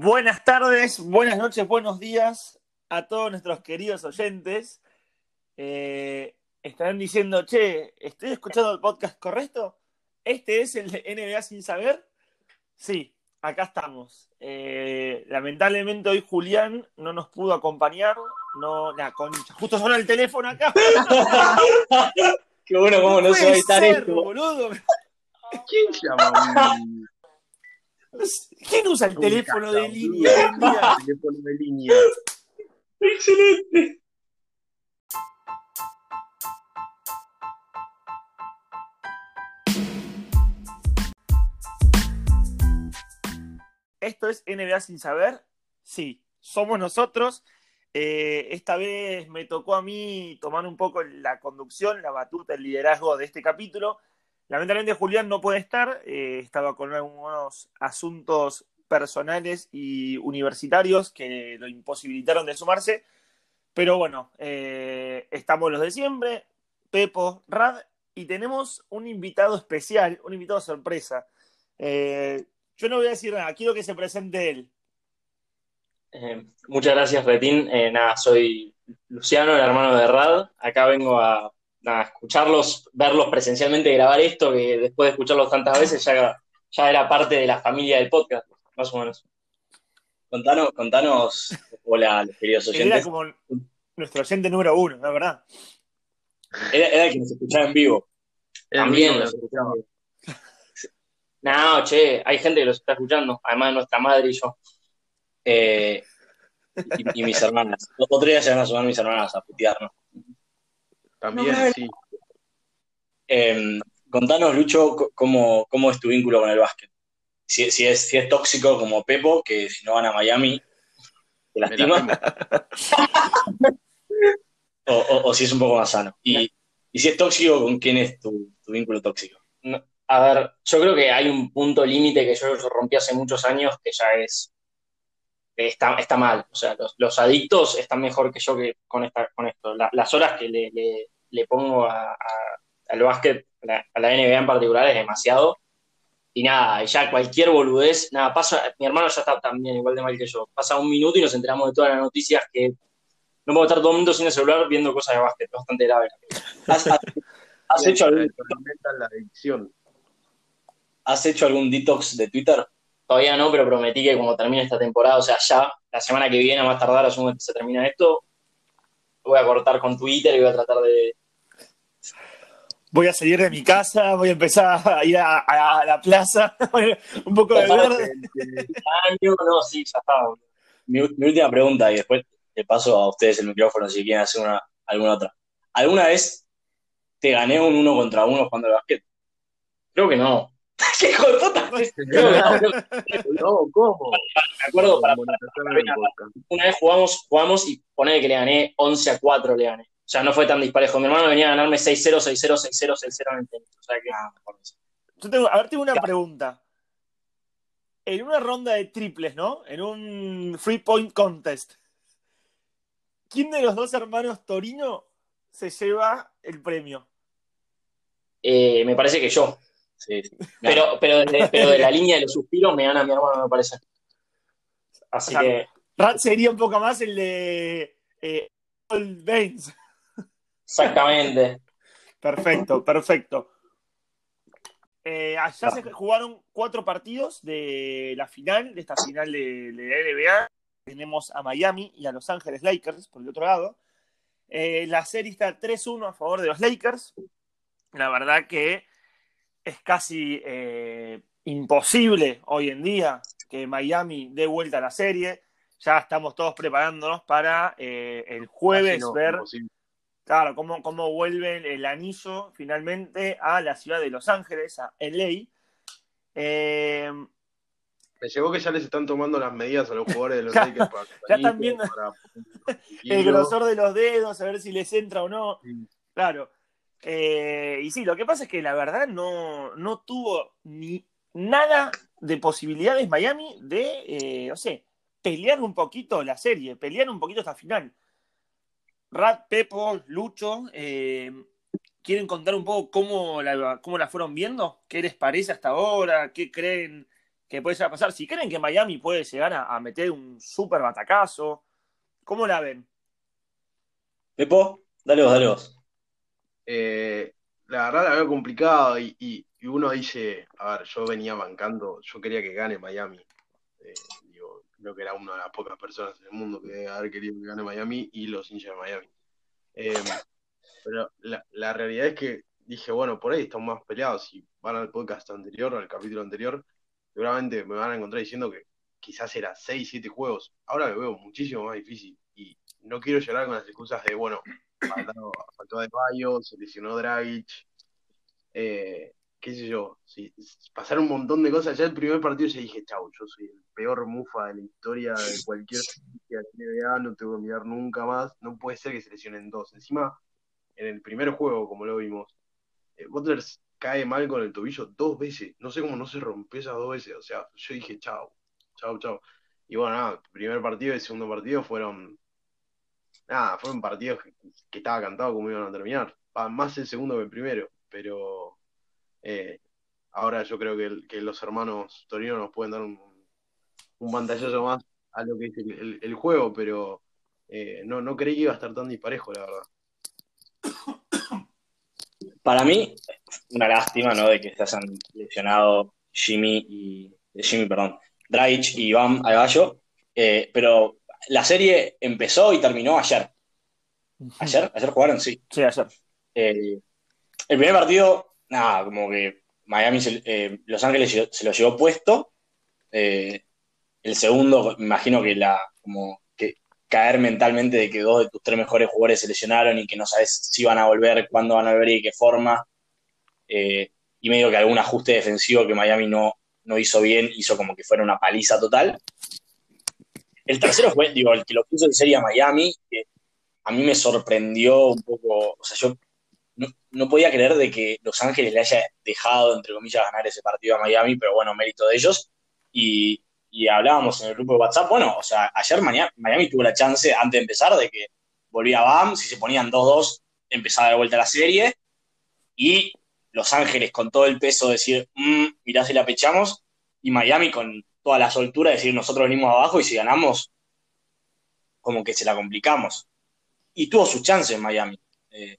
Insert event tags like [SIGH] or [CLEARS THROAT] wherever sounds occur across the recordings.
Buenas tardes, buenas noches, buenos días a todos nuestros queridos oyentes. Eh, estarán diciendo, che, ¿estoy escuchando el podcast correcto? ¿Este es el de NBA sin saber? Sí, acá estamos. Eh, lamentablemente hoy Julián no nos pudo acompañar. No, la concha. Justo suena el teléfono acá. [LAUGHS] Qué bueno, cómo no, se va a editar ser, esto. boludo. ¿Quién llama ¿Quién usa el de línea? [LAUGHS] Teléfono de línea. Excelente. Esto es NBA sin saber. Sí, somos nosotros. Eh, esta vez me tocó a mí tomar un poco la conducción, la batuta, el liderazgo de este capítulo. Lamentablemente Julián no puede estar, eh, estaba con algunos asuntos personales y universitarios que lo imposibilitaron de sumarse. Pero bueno, eh, estamos los de siempre, Pepo, Rad, y tenemos un invitado especial, un invitado sorpresa. Eh, yo no voy a decir nada, quiero que se presente él. Muchas gracias, Retín. Nada, soy Luciano, el hermano de Rad. Acá vengo a, nada, escucharlos, verlos presencialmente grabar esto, que después de escucharlos tantas veces ya, ya era parte de la familia del podcast, más o menos. Contanos, contanos, hola, los queridos Él era oyentes. como nuestro oyente número uno, la verdad. Era, era el que nos escuchaba en vivo. El También los escuchaba. No, che, hay gente que los está escuchando, además de nuestra madre y yo. Eh, y, y mis hermanas. Otro día se van a sumar mis hermanas a putearnos. También, No, sí. Eh, contanos, Lucho, cómo, cómo es tu vínculo con el básquet. Si, si es, si es tóxico como Pepo, que si no van a Miami, te lastima, [LAUGHS] o, o- o si es un poco más sano. Y, y si es tóxico, ¿con quién es tu, tu vínculo tóxico? No, a ver, yo creo que hay un punto límite que yo rompí hace muchos años que ya es está, está mal. O sea, los, los adictos están mejor que yo que con, esta, con esto. La- las horas que le, le- le pongo a- a- al básquet, a la, a la NBA en particular, es demasiado. Y nada, ya cualquier boludez, nada, pasa, mi hermano ya está también igual de mal que yo. Pasa un minuto y nos enteramos de todas las noticias que no puedo estar todo el mundo sin el celular viendo cosas de básquet, bastante grave. ¿Has, has- has hecho algún, la adicción. has hecho algún detox de Twitter? Todavía no, pero prometí que cuando termine esta temporada, o sea, ya, la semana que viene, a más tardar, asumo que se termina esto, voy a cortar con Twitter y voy a tratar de... Voy a salir de mi casa, voy a empezar a ir a, a la plaza, [LAUGHS] un poco de verde. año, no, sí, ya está. mi última pregunta y después le paso a ustedes el micrófono si quieren hacer una, alguna otra. ¿Alguna vez te gané un uno contra uno jugando al básquet? Creo que no. ¡Qué [LAUGHS] hijo de puta! No, ¿cómo? me acuerdo para, del podcast. una vez jugamos, jugamos y ponele que le gané 11 a 4 le gané. O sea, no fue tan disparejo. Mi hermano venía a ganarme 6-0, 6-0, 6-0, 6-0 en el tenis. O sea que nada, mejor eso. Yo tengo, a ver, tengo una pregunta. En una ronda de triples, ¿no? En un free point contest. ¿Quién de los dos hermanos Torino se lleva el premio? Eh, me parece que yo. Sí. [LAUGHS] Pero, pero, de, pero de la línea de los suspiros me gana mi hermano, me parece. Así O sea, que, Rat sería un poco más el de eh, Paul Baines. exactamente. [LAUGHS] Perfecto, perfecto. Eh, allá se jugaron cuatro partidos de la final, de esta final de, de la NBA. Tenemos a Miami y a Los Ángeles Lakers por el otro lado. Eh, la serie está 3-1 a favor de los Lakers. La verdad que es casi eh, imposible hoy en día que Miami dé vuelta a la serie. Ya estamos todos preparándonos para eh, el jueves no, ver imposible. Claro, cómo, cómo vuelve el anillo finalmente a la ciudad de Los Ángeles, a LA. Eh, Me llegó que ya les están tomando las medidas a los jugadores de los [LAUGHS] Lakers para, [LAUGHS] ya están viendo para- [LAUGHS] el grosor de los dedos, a ver si les entra o no. Sí. Claro. Eh, y sí, lo que pasa es que la verdad no, no tuvo ni nada de posibilidades Miami de, eh, no sé, pelear un poquito la serie, pelear un poquito esta final. Rat, Pepo, Lucho, eh, ¿quieren contar un poco cómo la, cómo la fueron viendo? ¿Qué les parece hasta ahora? ¿Qué creen que puede a pasar. Si creen que Miami puede llegar a, meter un súper batacazo, ¿cómo la ven? Pepo, dale vos, dale vos. Eh, la verdad la veo complicado y, uno dice, a ver, yo venía bancando, yo quería que gane Miami. Eh, digo, creo que era una de las pocas personas en el mundo que debe haber querido que gane Miami y los hinchas de Miami. Eh, pero la, la, realidad es que dije, bueno, por ahí están más peleados. Si van al podcast anterior, al capítulo anterior, seguramente me van a encontrar diciendo que quizás era 6, 7 juegos. Ahora lo veo muchísimo más difícil. Y no quiero llorar con las excusas de, bueno, faltó, de Bayo, se lesionó Dragic, eh, qué sé yo, si, pasaron un montón de cosas. Ya el primer partido ya dije, chau, yo soy el peor mufa de la historia de cualquier [LAUGHS] NBA, no te voy a mirar nunca más. No puede ser que se lesionen dos. Encima, en el primer juego, como lo vimos, eh, Butler cae mal con el tobillo dos veces. No sé cómo no se rompió esas dos veces. O sea, yo dije, chao, chao, chao. Y bueno, nada, primer partido y segundo partido fueron. Nada, fueron partidos que, estaba cantado cómo iban a terminar. Más el segundo que el primero. Pero eh, ahora yo creo que, los hermanos Torino nos pueden dar un, un pantallazo más a lo que es el, juego, pero eh, no, no creí que iba a estar tan disparejo, la verdad. [COUGHS] Para mí, una lástima, ¿no? De que se hayan lesionado Jimmy y. Jimmy, perdón. Draich y Iván Agallo. Eh, pero la serie empezó y terminó ayer. ¿Ayer? ¿Ayer jugaron? Sí. Sí, ayer. Eh, el primer partido, nada, como que Miami, eh, Los Ángeles se lo llevó puesto. el segundo, me imagino que la, como caer mentalmente de que dos de tus tres mejores jugadores se lesionaron y que no sabes si van a volver, cuándo van a volver y de qué forma. Eh, y medio que algún ajuste defensivo que Miami no, no hizo bien, hizo como que fuera una paliza total. El tercero fue, digo, el que lo puso en serie a Miami, que a mí me sorprendió un poco, o sea, yo no, podía creer de que Los Ángeles le haya dejado, entre comillas, ganar ese partido a Miami, pero bueno, mérito de ellos. Y, y hablábamos en el grupo de WhatsApp, bueno, o sea, ayer Miami, tuvo la chance, antes de empezar, de que volvía BAM, si se ponían 2-2, empezaba de vuelta la serie, y Los Ángeles con todo el peso de decir, mmm, mirá si la pechamos, y Miami con toda la soltura de decir, nosotros venimos abajo y si ganamos, como que se la complicamos. Y tuvo su chance en Miami eh,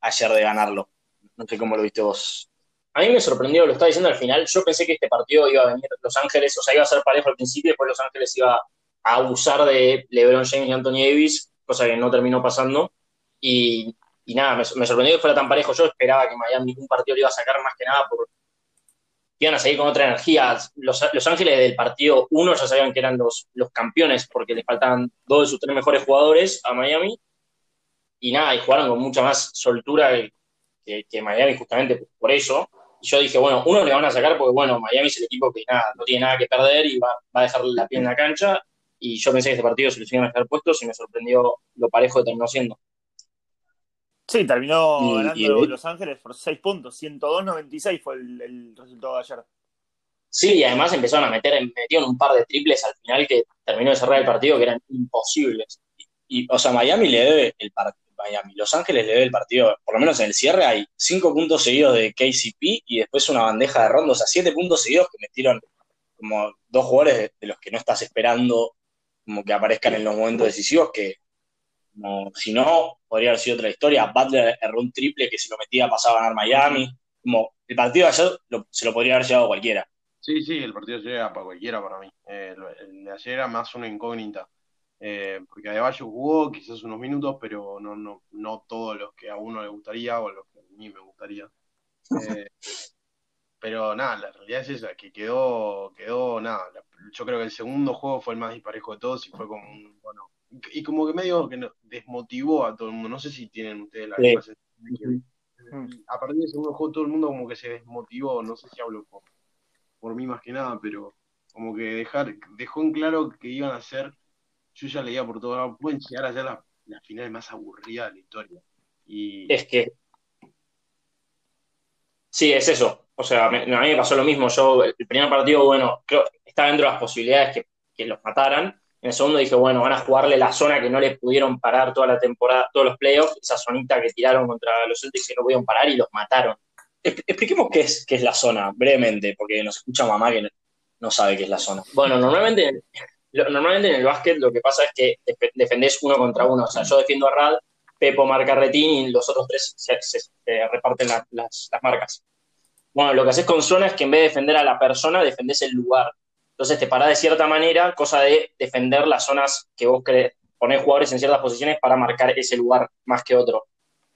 ayer de ganarlo. No sé cómo lo viste vos. A mí me sorprendió, lo estaba diciendo al final, yo pensé que este partido iba a venir Los Ángeles, o sea, iba a ser parejo al principio, después Los Ángeles iba a abusar de LeBron James y Anthony Davis, cosa que no terminó pasando. Y, nada, me, sorprendió que fuera tan parejo. Yo esperaba que Miami un partido lo iba a sacar más que nada por iban a seguir con otra energía. Los, los Ángeles del partido uno ya sabían que eran los, los campeones porque les faltaban dos de sus tres mejores jugadores a Miami. Y nada, y jugaron con mucha más soltura que, que Miami justamente por eso. Y yo dije, bueno, uno le van a sacar porque, bueno, Miami es el equipo que nada, no tiene nada que perder y va, a dejar la piel en la cancha. Y yo pensé que este partido se lo iban a dejar puestos y me sorprendió lo parejo que terminó siendo. Sí, terminó ganando Los Ángeles por 6 puntos. 102-96 fue el, resultado de ayer. Sí, y además empezaron a meter, metieron un par de triples al final que terminó de cerrar el partido que eran imposibles. Y, o sea, Miami le debe el partido Miami. Los Ángeles le debe el partido, por lo menos en el cierre hay cinco puntos seguidos de KCP y después una bandeja de ronda, o sea, siete puntos seguidos que metieron como dos jugadores de, los que no estás esperando como que aparezcan en los momentos decisivos, que si no, podría haber sido otra historia. Butler erró un triple que si lo metía pasaba a ganar Miami. Como el partido de ayer se lo podría haber llevado cualquiera. Sí, sí, el partido llega para cualquiera para mí. Eh, el de ayer era más una incógnita. Eh, porque Adebayo jugó quizás unos minutos, pero no, no, no todos los que a uno le gustaría o los que a mí me gustaría. Eh, [LAUGHS] pero nada, la realidad es esa, que quedó, quedó nada. Yo creo que el segundo juego fue el más disparejo de todos y fue como un, bueno, y como que medio que desmotivó a todo el mundo. No sé si tienen ustedes la misma sensación. A partir del segundo juego todo el mundo como que se desmotivó, no sé si hablo por, por mí más que nada, pero como que dejar, dejó en claro que iban a ser yo ya leía por todo lado, pueden llegar a ser las la finales más aburridas de la historia. Y... Es que. Sí, es eso. O sea, a mí me pasó lo mismo. Yo, el primer partido, bueno, creo estaba dentro de las posibilidades que, que los mataran. En el segundo dije, bueno, van a jugarle la zona que no le pudieron parar toda la temporada, todos los playoffs, esa zonita que tiraron contra los Celtics que no pudieron parar y los mataron. Expliquemos qué es, qué es la zona, brevemente, porque nos escucha mamá que no sabe qué es la zona. Bueno, normalmente, normalmente en el básquet lo que pasa es que defendés uno contra uno. O sea, yo defiendo a Rad, Pepo marca Retín y los otros tres se, reparten las, marcas. Bueno, lo que haces con zona es que en vez de defender a la persona, defendés el lugar. Entonces te parás de cierta manera, cosa de defender las zonas que vos crees, ponés jugadores en ciertas posiciones para marcar ese lugar más que otro.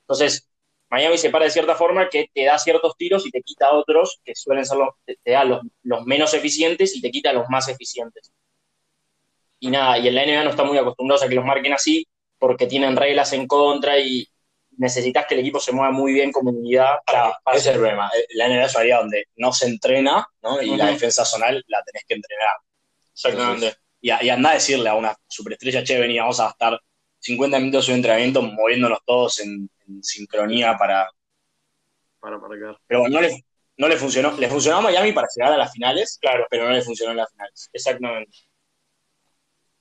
Entonces, Miami se para de cierta forma que te da ciertos tiros y te quita otros que suelen ser los, te da los, menos eficientes y te quita los más eficientes. Y nada, y en la NBA no está muy acostumbrados a que los marquen así porque tienen reglas en contra y necesitas que el equipo se mueva muy bien como unidad para... Ese es el problema. La NBA es una donde no se entrena ¿no? y la defensa zonal la tenés que entrenar. Exactamente. y, y anda a decirle a una superestrella, che, vení, vamos a estar 50 minutos de entrenamiento moviéndonos todos en, sincronía para. Para marcar. Pero bueno, no le, no le funcionó. Le funcionó a Miami para llegar a las finales, claro, pero no le funcionó en las finales. Exactamente.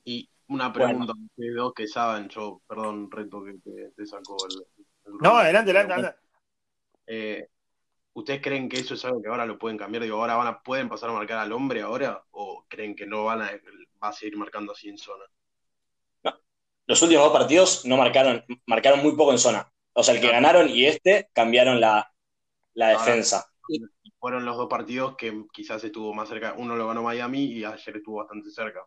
Y una pregunta, dos que saben, yo, perdón, reto que te, sacó el, No, adelante, adelante, adelante. Eh, ¿Ustedes creen que eso es algo que ahora lo pueden cambiar? Digo, ¿ahora van a, pueden pasar a marcar al hombre ahora? ¿O creen que no van a, va a seguir marcando así en zona? los últimos dos partidos no marcaron, marcaron muy poco en zona. O sea, el que ganaron y este cambiaron la, defensa. fueron los dos partidos que quizás estuvo más cerca. Uno lo ganó Miami y ayer estuvo bastante cerca.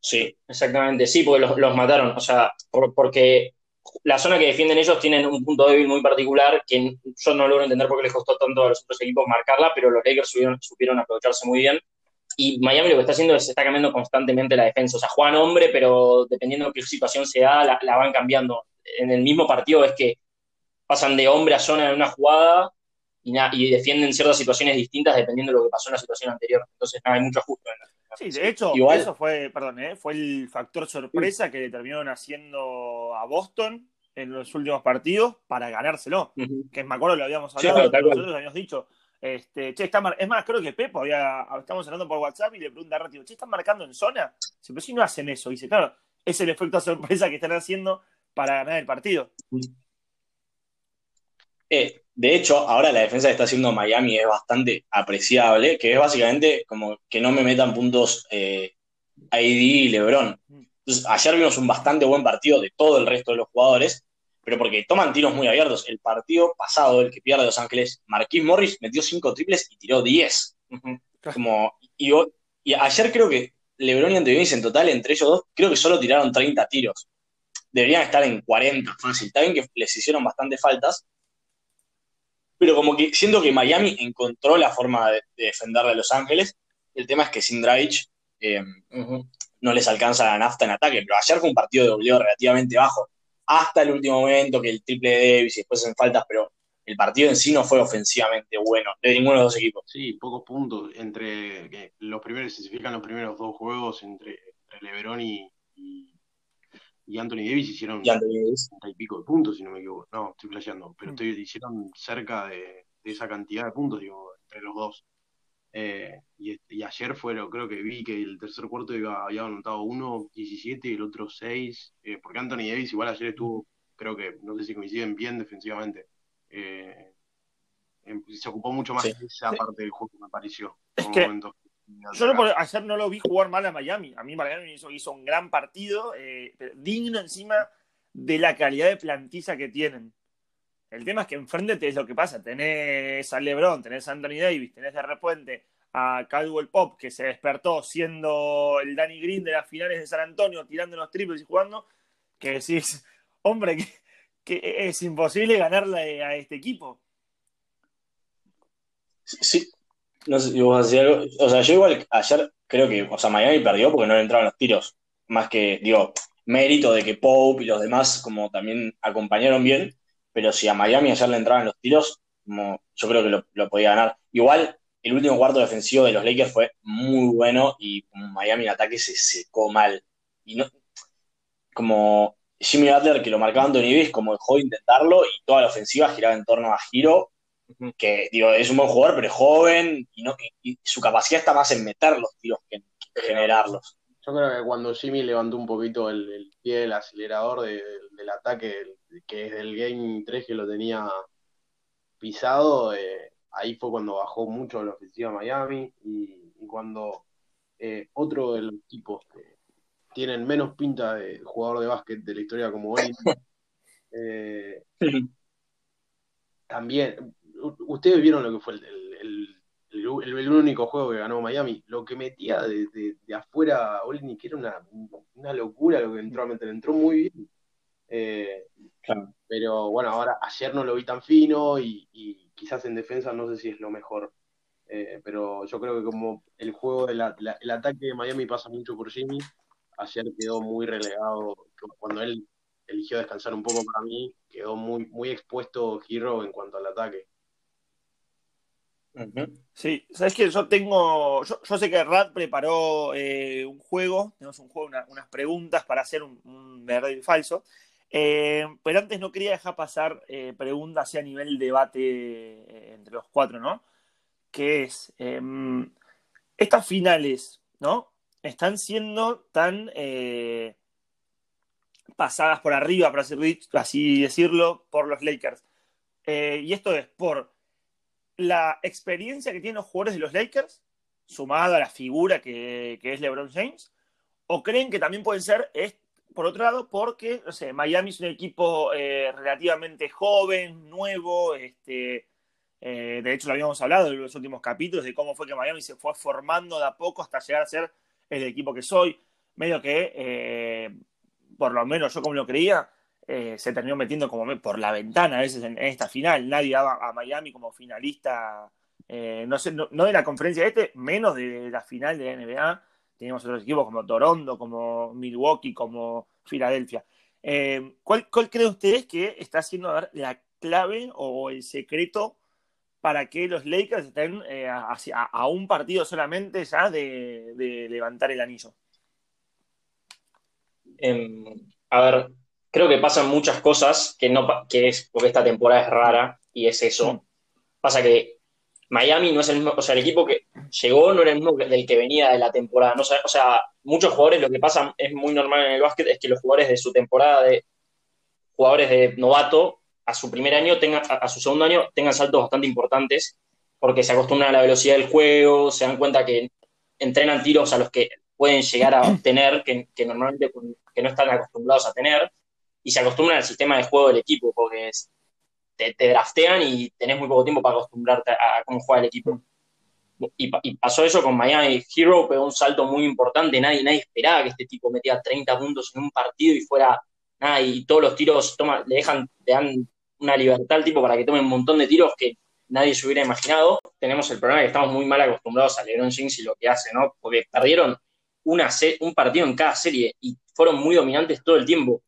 Sí, exactamente. Sí, porque los, mataron. O sea, porque la zona que defienden ellos tienen un punto débil muy particular que yo no logro entender por qué les costó tanto a los otros equipos marcarla, pero los Lakers supieron aprovecharse muy bien y Miami lo que está haciendo es está cambiando constantemente la defensa. O sea, juegan hombre, pero dependiendo de qué situación se da, la, van cambiando. En el mismo partido es que pasan de hombre a zona en una jugada y, defienden ciertas situaciones distintas dependiendo de lo que pasó en la situación anterior. Entonces, no, hay mucho ajuste. En sí, de hecho, eso fue, perdón, ¿eh? fue el factor sorpresa que le terminaron haciendo a Boston en los últimos partidos para ganárselo. Que me acuerdo lo habíamos hablado, nosotros habíamos dicho, este, che, está es más, creo que Pepo había, estamos hablando por WhatsApp y le pregunta a Ratio, che, ¿están marcando en zona? Si, pero si no hacen eso, dice, claro, es el efecto sorpresa que están haciendo para ganar el partido. Eh, de hecho, ahora la defensa que está haciendo Miami es bastante apreciable, que es básicamente como que no me metan puntos eh, AD y LeBron. Entonces, ayer vimos un bastante buen partido de todo el resto de los jugadores, pero porque toman tiros muy abiertos. El partido pasado, el que pierde Los Ángeles, Marquis Morris metió cinco triples y tiró 10. Como, y, ayer creo que LeBron y Anthony en total, entre ellos dos, creo que solo tiraron 30 tiros. Deberían estar en 40, fácil. Está bien que les hicieron bastante faltas, pero como que siento que Miami encontró la forma de, defenderle a Los Ángeles. El tema es que sin Dragic eh, no les alcanza la nafta en ataque, pero ayer fue un partido de dobleo relativamente bajo hasta el último momento, que el triple de Davis y después en faltas, pero el partido en sí no fue ofensivamente bueno de ninguno de los dos equipos. Sí, pocos puntos. Entre los primeros, se fijan los primeros dos juegos entre, LeBron y, y, Anthony Davis hicieron y Davis. y pico de puntos, si no me equivoco. No, estoy flasheando, pero mm. estoy, hicieron cerca de, de, esa cantidad de puntos, digo, entre los dos. Eh, y, ayer fue, creo que vi que el tercer cuarto iba, había anotado uno, 17 y el otro 6, eh, porque Anthony Davis igual ayer estuvo, creo que, no sé si coinciden bien defensivamente. Eh, se ocupó mucho más de esa parte del juego, me pareció. Es que yo ayer no lo vi jugar mal a Miami. A mí Miami hizo, hizo un gran partido, digno encima de la calidad de plantilla que tienen. El tema es que enfrente es lo que pasa. Tenés a LeBron, tenés a Anthony Davis, tenés de repente a Caldwell Pop, que se despertó siendo el Danny Green de las finales de San Antonio, tirando los triples y jugando, que decís, [LAUGHS] hombre, que, es imposible ganarle a este equipo. Sí, no sé si vos hacías algo. O sea, yo igual ayer creo que, o sea, Miami perdió porque no le entraban los tiros. Más que, digo, mérito de que Pope y los demás como también acompañaron bien pero si a Miami ayer le entraban los tiros, yo creo que lo, podía ganar. Igual, el último cuarto defensivo de los Lakers fue muy bueno y Miami en ataque se secó mal. Y no, como Jimmy Butler, que lo marcaba Anthony Davis, como dejó de intentarlo y toda la ofensiva giraba en torno a Giro, que digo, es un buen jugador, pero es joven y, no, su capacidad está más en meter los tiros que en generarlos. Yo creo que cuando Jimmy levantó un poquito el, pie del acelerador del ataque, que es del Game 3 que lo tenía pisado, eh, ahí fue cuando bajó mucho la ofensiva Miami y, cuando eh, otro de los tipos que tienen menos pinta de jugador de básquet de la historia como Oli, [LAUGHS] eh, también, ustedes vieron lo que fue el, el, único juego que ganó Miami, lo que metía de, de, afuera que era una, una, locura lo que entró a meter, entró muy bien. Eh, pero bueno, ahora ayer no lo vi tan fino y, quizás en defensa no sé si es lo mejor. Eh, pero yo creo que como el juego, del el ataque de Miami pasa mucho por Jimmy, ayer quedó muy relegado. Cuando él eligió descansar un poco para mí, quedó muy, muy expuesto Hero en cuanto al ataque. Sí, sabes que yo tengo, yo, sé que Rad preparó eh, un juego, tenemos un juego, unas preguntas para hacer un, verdadero y falso, eh, pero antes no quería dejar pasar eh, preguntas a nivel debate entre los cuatro, ¿no? Que es, em, estas finales, ¿no? Están siendo tan pasadas por arriba, para así decirlo, por los Lakers. y esto es por la experiencia que tienen los jugadores de los Lakers, sumada a la figura que, es LeBron James, o creen que también pueden ser, es, por otro lado, porque, no sé, Miami es un equipo eh, relativamente joven, nuevo, este, eh, de hecho lo habíamos hablado en los últimos capítulos de cómo fue que Miami se fue formando de a poco hasta llegar a ser el equipo que soy, medio que, eh, por lo menos yo como lo creía, eh, se terminó metiendo como por la ventana a veces en, esta final. Nadie daba a Miami como finalista, eh, no, sé, no, de la conferencia este, menos de la final de la NBA. Teníamos otros equipos como Toronto, como Milwaukee, como Filadelfia. Eh, ¿cuál, ¿Cuál creen ustedes que está siendo la clave o el secreto para que los Lakers estén a, un partido solamente ya de, de levantar el anillo? Em, a ver, creo que pasan muchas cosas que no que es porque esta temporada es rara y es eso. Pasa que Miami no es el mismo, o sea, el equipo que llegó no era el mismo del que venía de la temporada. No, o sea, muchos jugadores lo que pasa es muy normal en el básquet es que los jugadores de su temporada de jugadores de novato a su primer año tengan a, su segundo año tengan saltos bastante importantes porque se acostumbran a la velocidad del juego, se dan cuenta que entrenan tiros a los que pueden llegar a [CLEARS THROAT] obtener que, que normalmente que no están acostumbrados a tener y se acostumbran al sistema de juego del equipo, porque te, draftean y tenés muy poco tiempo para acostumbrarte a, cómo juega el equipo. Y, pasó eso con Miami. Hero pegó un salto muy importante, nadie, nadie esperaba que este tipo metía 30 puntos en un partido y fuera nada, y todos los tiros toma, le dejan, le dan una libertad al tipo para que tome un montón de tiros que nadie se hubiera imaginado. Tenemos el problema que estamos muy mal acostumbrados a LeBron James y lo que hace, ¿no? Porque perdieron una un partido en cada serie y fueron muy dominantes todo el tiempo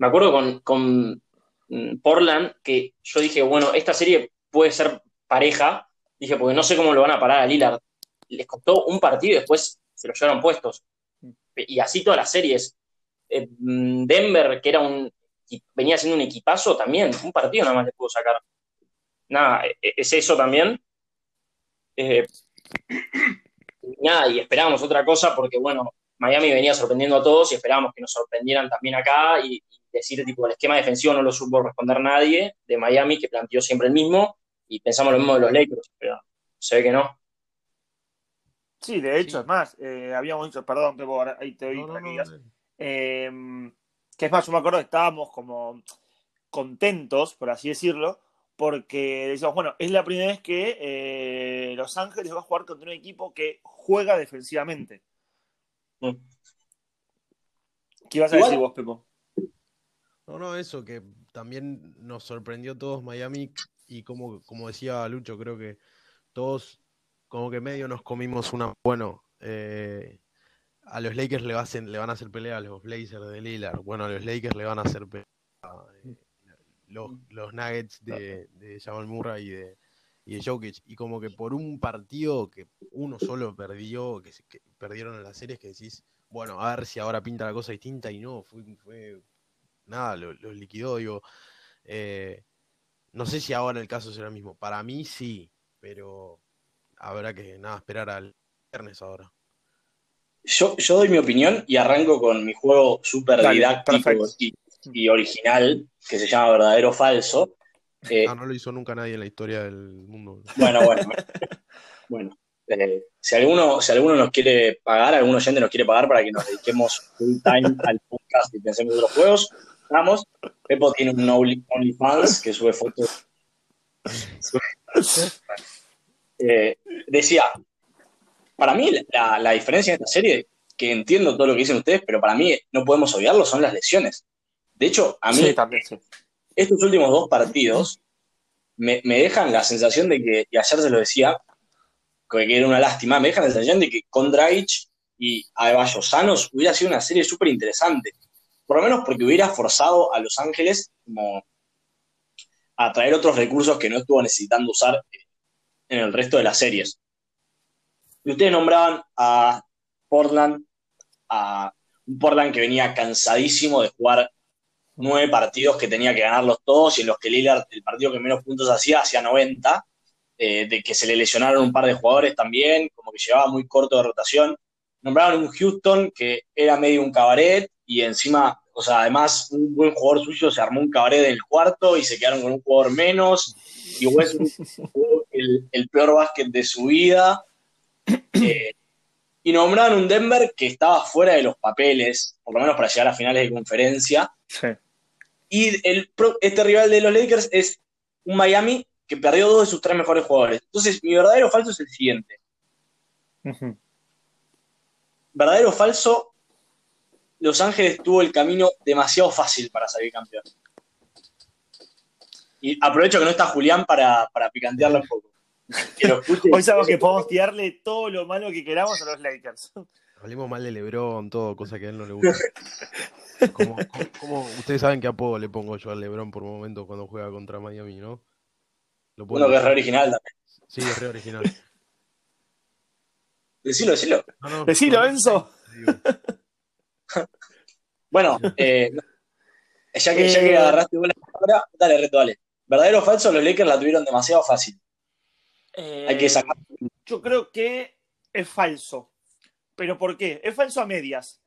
me acuerdo con, mm, Portland que yo dije, bueno, esta serie puede ser pareja, dije, porque no sé cómo lo van a parar a Lillard. Les costó un partido y después se lo llevaron puestos. Y así todas las series. Eh, mm, Denver, que era un venía siendo un equipazo también, un partido nada más le pudo sacar. Nada, e, e, es eso también. Eh, nada, y esperábamos otra cosa porque, bueno, Miami venía sorprendiendo a todos y esperábamos que nos sorprendieran también acá y, decir, tipo, el esquema defensivo no lo supo responder nadie de Miami, que planteó siempre el mismo, y pensamos lo mismo de los Lakers, pero se ve que no. Sí, de hecho, es más, eh, habíamos dicho, perdón, Pepo, ahí te oí, em, que es más, yo me acuerdo que estábamos como contentos, por así decirlo, porque decíamos, bueno, es la primera vez que eh, Los Ángeles va a jugar contra un equipo que juega defensivamente. Mm. ¿Qué ibas a decir vos, Pepo? No, no, eso, que también nos sorprendió todos Miami y como, como decía Lucho, creo que todos como que medio nos comimos una... Bueno, eh, a los Lakers le, le van a hacer pelea a los Blazers de Lillard. Bueno, a los Lakers le van a hacer pelea eh, los, los, Nuggets de, de Jamal Murray y de, y de Jokic. Y como que por un partido que uno solo perdió, que, que perdieron en las series, que decís, bueno, a ver si ahora pinta la cosa distinta y no, fue nada, lo, liquidó, digo. Eh, no sé si ahora el caso será el mismo. Para mí sí, pero habrá que nada esperar al viernes ahora. Yo, yo doy mi opinión y arranco con mi juego súper didáctico y, original, que se llama Verdadero Falso. Eh, ah, no lo hizo nunca nadie en la historia del mundo. [LAUGHS] Bueno, bueno. bueno. Eh, si alguno, si alguno nos quiere pagar, algún oyente nos quiere pagar para que nos dediquemos full time al podcast y pensemos en los juegos, vamos. Pepo tiene un OnlyFans que sube fotos. Eh, decía, para mí la, la, diferencia en esta serie, que entiendo todo lo que dicen ustedes, pero para mí no podemos olvidarlo, son las lesiones. De hecho, a mí, estos últimos dos partidos me, me, dejan la sensación de que, y ayer se lo decía, que era una lástima, me deja la sensación de que con Dragic y Adebayo sanos hubiera sido una serie súper interesante. Por lo menos porque hubiera forzado a Los Ángeles como a traer otros recursos que no estuvo necesitando usar en el resto de las series. Y ustedes nombraban a Portland, a un Portland que venía cansadísimo de jugar nueve partidos que tenía que ganarlos todos y en los que Lillard, el partido que menos puntos hacía, hacía 90 eh, de que se le lesionaron un par de jugadores también, como que llevaba muy corto de rotación. Nombraron un Houston que era medio un cabaret y encima, o sea, además un buen jugador suyo se armó un cabaret en el cuarto y se quedaron con un jugador menos. Y Westbrook el, el peor básquet de su vida. Eh, y nombraron un Denver que estaba fuera de los papeles, por lo menos para llegar a finales de conferencia. Y el, este rival de los Lakers es un Miami que perdió dos de sus tres mejores jugadores. Entonces, mi verdadero falso es el siguiente. Verdadero o falso, Los Ángeles tuvo el camino demasiado fácil para salir campeón. Y aprovecho que no está Julián para, para picantearlo un poco. Hoy sabemos que podemos tirarle todo lo malo que queramos a los Lakers. Hablemos mal de Lebron, todo, cosa que a él no le gusta. como, ustedes saben qué apodo le pongo yo a Lebron por momentos cuando juega contra Miami, ¿no? Lo que es re original también. Sí, es re original. decilo, decilo. decilo, Enzo. [LAUGHS] bueno, [LAUGHS] eh, ya, que, ya que eh, agarraste la palabra, dale, reto, dale. ¿Verdadero o falso? Los Lakers la tuvieron demasiado fácil. Hay que sacar. Eh, yo creo que es falso. ¿Pero por qué? Es falso a medias.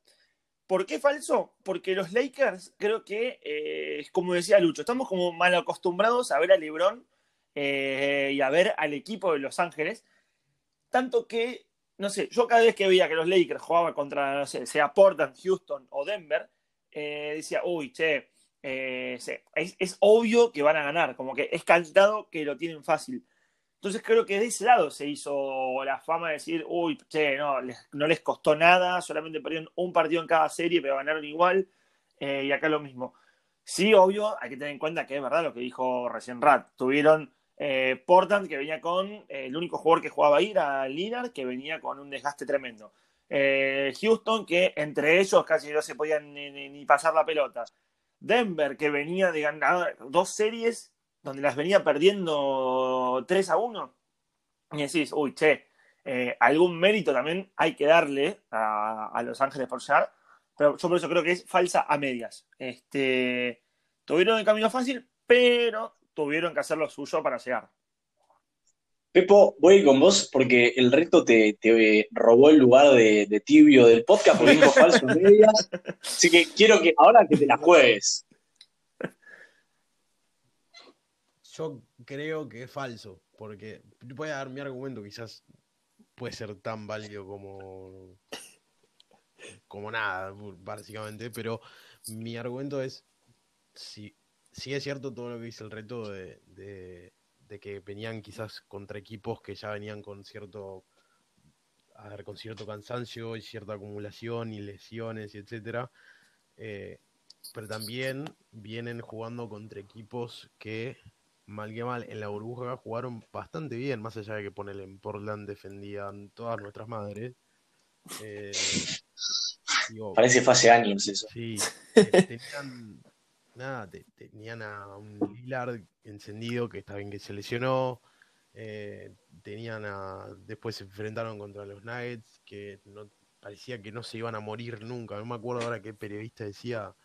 ¿Por qué falso? Porque los Lakers, creo que, como decía Lucho, estamos como mal acostumbrados a ver a LeBron eh, y a ver al equipo de Los Ángeles. Tanto que, no sé, yo cada vez que veía que los Lakers jugaban contra, no sé, sea Portland, Houston o Denver, eh, decía, uy, che, eh, es, obvio que van a ganar, como que es cantado que lo tienen fácil. Entonces creo que de ese lado se hizo la fama de decir, uy, che, no les, no les costó nada, solamente perdieron un partido en cada serie, pero ganaron igual, y acá lo mismo. Sí, obvio, hay que tener en cuenta que es verdad lo que dijo recién Rat. Tuvieron eh, Portland, que venía con eh, el único jugador que jugaba ahí, era Lillard, que venía con un desgaste tremendo. Eh, Houston, que entre ellos casi no se podían ni, pasar la pelota. Denver, que venía de ganar dos series donde las venía perdiendo 3 a 1. Y decís, uy, che, algún mérito también hay que darle a, Los Ángeles por llegar. Pero yo por eso creo que es falsa a medias. Este, tuvieron el camino fácil, pero tuvieron que hacer lo suyo para llegar. Pepo, voy con vos porque el reto te, robó el lugar de, tibio del podcast por dijo falso en [LAUGHS] medias. Así que quiero que ahora que te la juegues. Yo creo que es falso, porque voy a dar mi argumento, quizás puede ser tan válido como, como nada, básicamente, pero mi argumento es si sí es cierto todo lo que dice el reto de, que venían quizás contra equipos que ya venían con cierto a ver, con cierto cansancio y cierta acumulación y lesiones y etcétera. Eh, pero también vienen jugando contra equipos que, mal que mal, en la burbuja jugaron bastante bien, más allá de que ponele en Portland defendían todas nuestras madres. Eh, Parece fue hace años eso. Sí, eh, tenían, nada, tenían a un Lillard encendido que está bien que se lesionó. Eh, tenían a. Después se enfrentaron contra los Nuggets que no, parecía que no se iban a morir nunca. No me acuerdo ahora qué periodista decía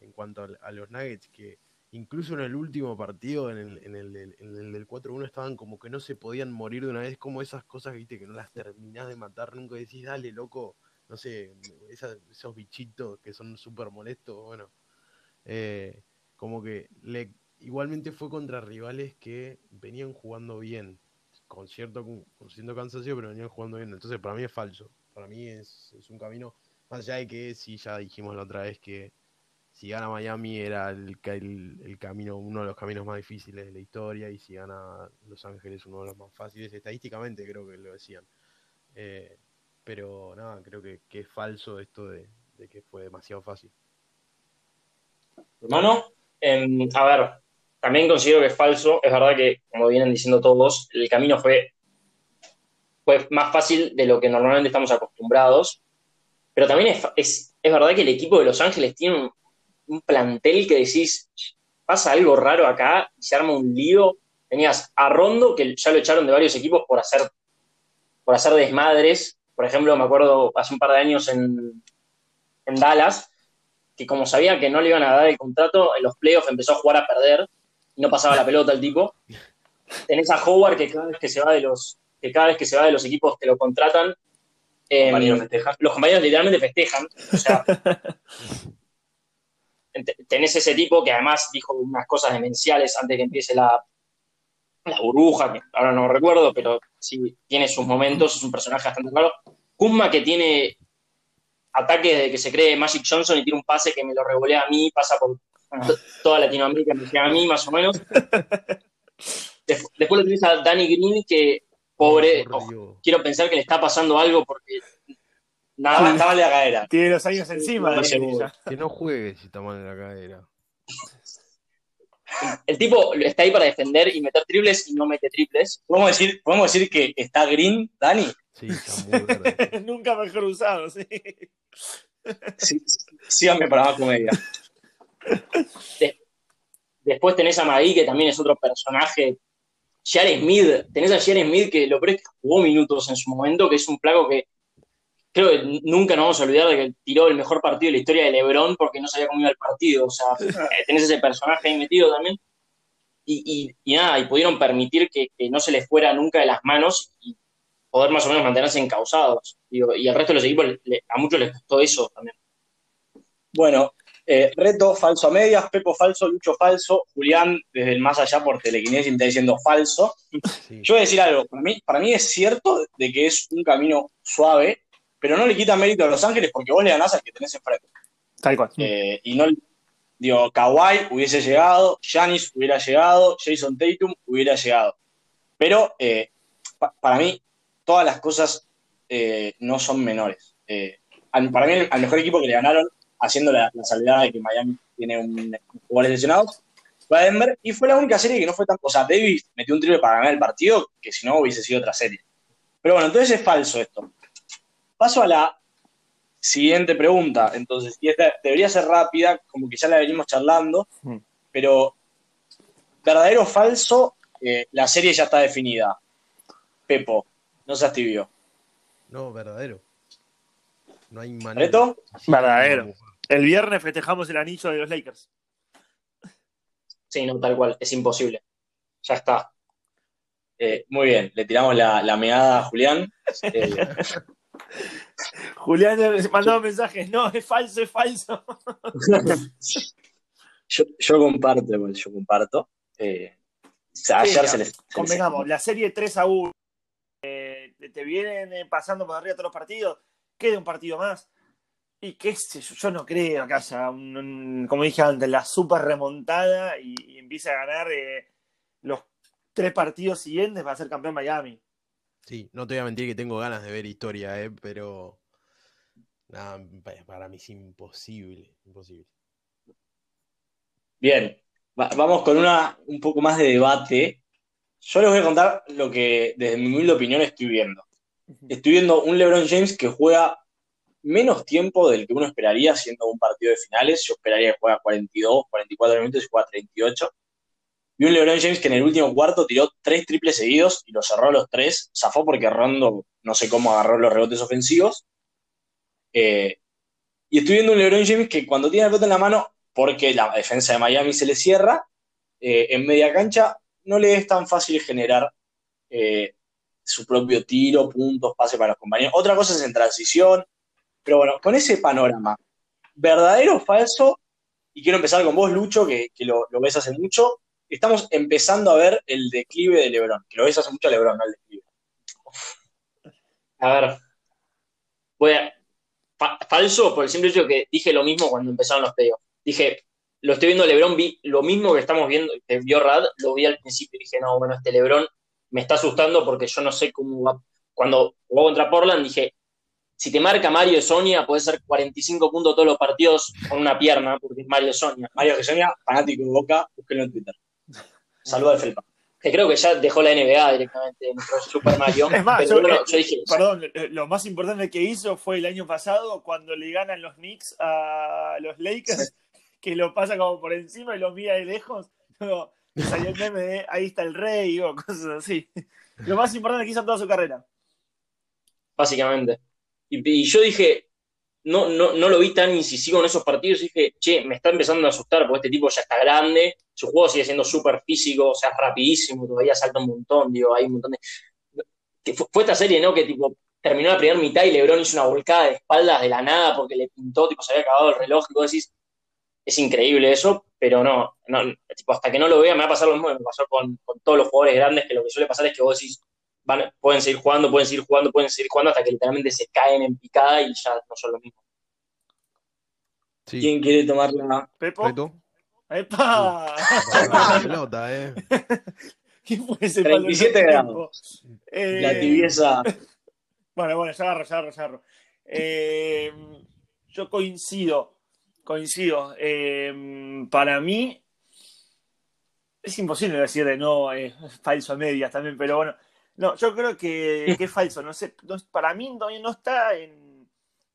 en cuanto a, los Nuggets que incluso en el último partido, en el, en el, en el del 4-1, estaban como que no se podían morir de una vez. Como esas cosas, viste, que no las terminás de matar nunca. Decís, dale, loco. No sé, esos bichitos que son súper molestos. Bueno eh, como que le, igualmente fue contra rivales que venían jugando bien. con cierto, con cierto cansancio, pero venían jugando bien. Entonces, para mí es falso. Para mí es, un camino, más allá de que si ya dijimos la otra vez que si gana Miami era el, camino, uno de los caminos más difíciles de la historia, y si gana Los Ángeles uno de los más fáciles, estadísticamente creo que lo decían. Eh, pero nada, creo que, es falso esto de, que fue demasiado fácil. Hermano, eh, a ver, también considero que es falso, es verdad que, como vienen diciendo todos, el camino fue, fue más fácil de lo que normalmente estamos acostumbrados, pero también es, es, es verdad que el equipo de Los Ángeles tiene un, un plantel que decís, pasa algo raro acá, y se arma un lío. Tenías a Rondo, que ya lo echaron de varios equipos por hacer, por hacer desmadres. Por ejemplo, me acuerdo hace un par de años en, en Dallas, que como sabía que no le iban a dar el contrato, en los playoffs empezó a jugar a perder y no pasaba la pelota el tipo. [LAUGHS] Tenés a Howard que cada vez que se va de los, que cada vez que se va de los equipos que lo contratan, eh, los compañeros literalmente festejan. O sea, [LAUGHS] tenés ese tipo que además dijo unas cosas demenciales antes de que empiece la, la burbuja, que ahora no recuerdo, pero sí tiene sus momentos, es un personaje bastante claro. Kuzma que tiene ataques de que se cree Magic Johnson y tiene un pase que me lo revolea a mí, pasa por toda Latinoamérica, me llega a mí más o menos. [LAUGHS] Después, lo tenés a Danny Green que, pobre, oh, quiero pensar que le está pasando algo porque Nada, está mal de la cadera. Tiene los años encima. No que no juegue si está mal de la cadera. El tipo está ahí para defender y meter triples y no mete triples. ¿Podemos decir, ¿podemos decir que está green, Dani? Sí, [LAUGHS] está muy verde. Nunca mejor usado, sí. sí síganme para más comedia. De, después tenés a Magui, que también es otro personaje. Jared Smith, tenés a Jared Smith que lo crees que jugó minutos en su momento, que es un plago que creo que nunca nos vamos a olvidar de que tiró el mejor partido de la historia de LeBron porque no se había comido el partido. O sea, eh, tenés ese personaje ahí metido también. Y, y, y nada, y pudieron permitir que, que, no se les fuera nunca de las manos y poder más o menos mantenerse encausados. Digo, y al resto de los equipos, le, a muchos les costó eso también. Bueno, eh, reto falso a medias, Pepo falso, Lucho falso, Julián desde el más allá por telequinesis está diciendo falso. Sí. Yo voy a decir algo, para mí, para mí es cierto de que es un camino suave, pero no le quita mérito a Los Ángeles porque vos le ganás al que tenés enfrente. Tal cual. Eh, y no, digo, Kawhi hubiese llegado, Giannis hubiera llegado, Jason Tatum hubiera llegado. Pero eh, pa para mí, todas las cosas eh, no son menores. Eh, para mí, al mejor equipo que le ganaron, haciendo la, la salvedad de que Miami tiene un, un jugador lesionado, fue a Denver y fue la única serie que no fue tan. O sea, Davis metió un triple para ganar el partido que si no hubiese sido otra serie. Pero bueno, entonces es falso esto. Paso a la siguiente pregunta, entonces, y esta debería ser rápida, como que ya la venimos charlando, mm. pero verdadero o falso, eh, la serie ya está definida. Pepo, no seas tibio. No, verdadero. No hay manera. ¿Reto? Verdadero. El viernes festejamos el anillo de los Lakers. Sí, no, tal cual, es imposible. Ya está. Eh, muy bien, le tiramos la, la meada a Julián. [LAUGHS] Eh, Julián mandaba mensajes, no, es falso, es falso. [LAUGHS] yo, yo, comparto, yo comparto. Eh, ayer sí, se les. Convengamos, se les... la serie 3 a 1. Eh, te vienen pasando por arriba todos los partidos, queda un partido más. Y qué sé yo, yo no creo que haya, un, un, como dije antes, la super remontada y, y empiece a ganar eh, los tres partidos siguientes para ser campeón Miami. Sí, no te voy a mentir que tengo ganas de ver historia, ¿eh? pero nada, para mí es imposible, imposible. Bien, Va vamos con una un poco más de debate. Yo les voy a contar lo que desde mi humilde opinión estoy viendo. Estoy viendo un LeBron James que juega menos tiempo del que uno esperaría siendo un partido de finales. Yo esperaría que juegue 42, 44 minutos y juega 38 y un LeBron James que en el último cuarto tiró tres triples seguidos y los cerró los tres. Zafó porque Rondo no sé cómo agarró los rebotes ofensivos. Eh, y estoy viendo un LeBron James que cuando tiene el pelota en la mano, porque la defensa de Miami se le cierra, eh, en media cancha no le es tan fácil generar eh, su propio tiro, puntos, pase para los compañeros. Otra cosa es en transición. Pero bueno, con ese panorama, verdadero o falso, y quiero empezar con vos, Lucho, que, lo, ves hace mucho, estamos empezando a ver el declive de LeBron, que lo ves hace mucho a LeBron, ¿no? El declive. A ver, voy a, falso por el simple hecho que dije lo mismo cuando empezaron los playoffs. Dije, lo estoy viendo LeBron, vi lo mismo que estamos viendo, que vio Rad, lo vi al principio y dije, no, bueno, este LeBron me está asustando porque yo no sé cómo va. Cuando jugó contra Portland dije, si te marca Mario Sonia, puede ser 45 puntos todos los partidos con una pierna, porque es Mario Sonia. Mario Sonia, fanático de Boca, búsquenlo en Twitter. Saludos al Felpa. Que creo que ya dejó la NBA directamente, nuestro Super Mario. [LAUGHS] Es más, yo, dije, perdón, lo más importante que hizo fue el año pasado cuando le ganan los Knicks a los Lakers, que lo pasa como por encima y lo mira de lejos. salió el meme de ahí está el rey o cosas así. Lo más importante que hizo en toda su carrera. Básicamente. Y, yo dije, no, no, no lo vi tan incisivo en esos partidos. Dije, che, me está empezando a asustar porque este tipo ya está grande, su juego sigue siendo súper físico, o sea, rapidísimo, todavía salta un montón, digo, hay un montón de. Fue, esta serie, ¿no? Que tipo terminó la primera mitad y LeBron hizo una volcada de espaldas de la nada porque le pintó, tipo, se había acabado el reloj y vos decís, es increíble eso, pero no, no tipo, hasta que no lo vea me va a pasar lo mismo que me pasó con, con todos los jugadores grandes, que lo que suele pasar es que vos decís, pueden seguir jugando, pueden seguir jugando, pueden seguir jugando hasta que literalmente se caen en picada y ya no son lo mismo. ¿Quién quiere tomar la Pepo? ¡Epa! [LAUGHS] La pelota, eh. [LAUGHS] ¿Quién fue ese 37 grados. Eh... La tibieza. [LAUGHS] Bueno, bueno, ya agarro, ya agarro, ya agarro. Eh, yo coincido, coincido. Eh, para mí, es imposible decir de no, es falso a medias también, pero bueno, no, yo creo que, [LAUGHS] es falso. No sé, para mí todavía no está en,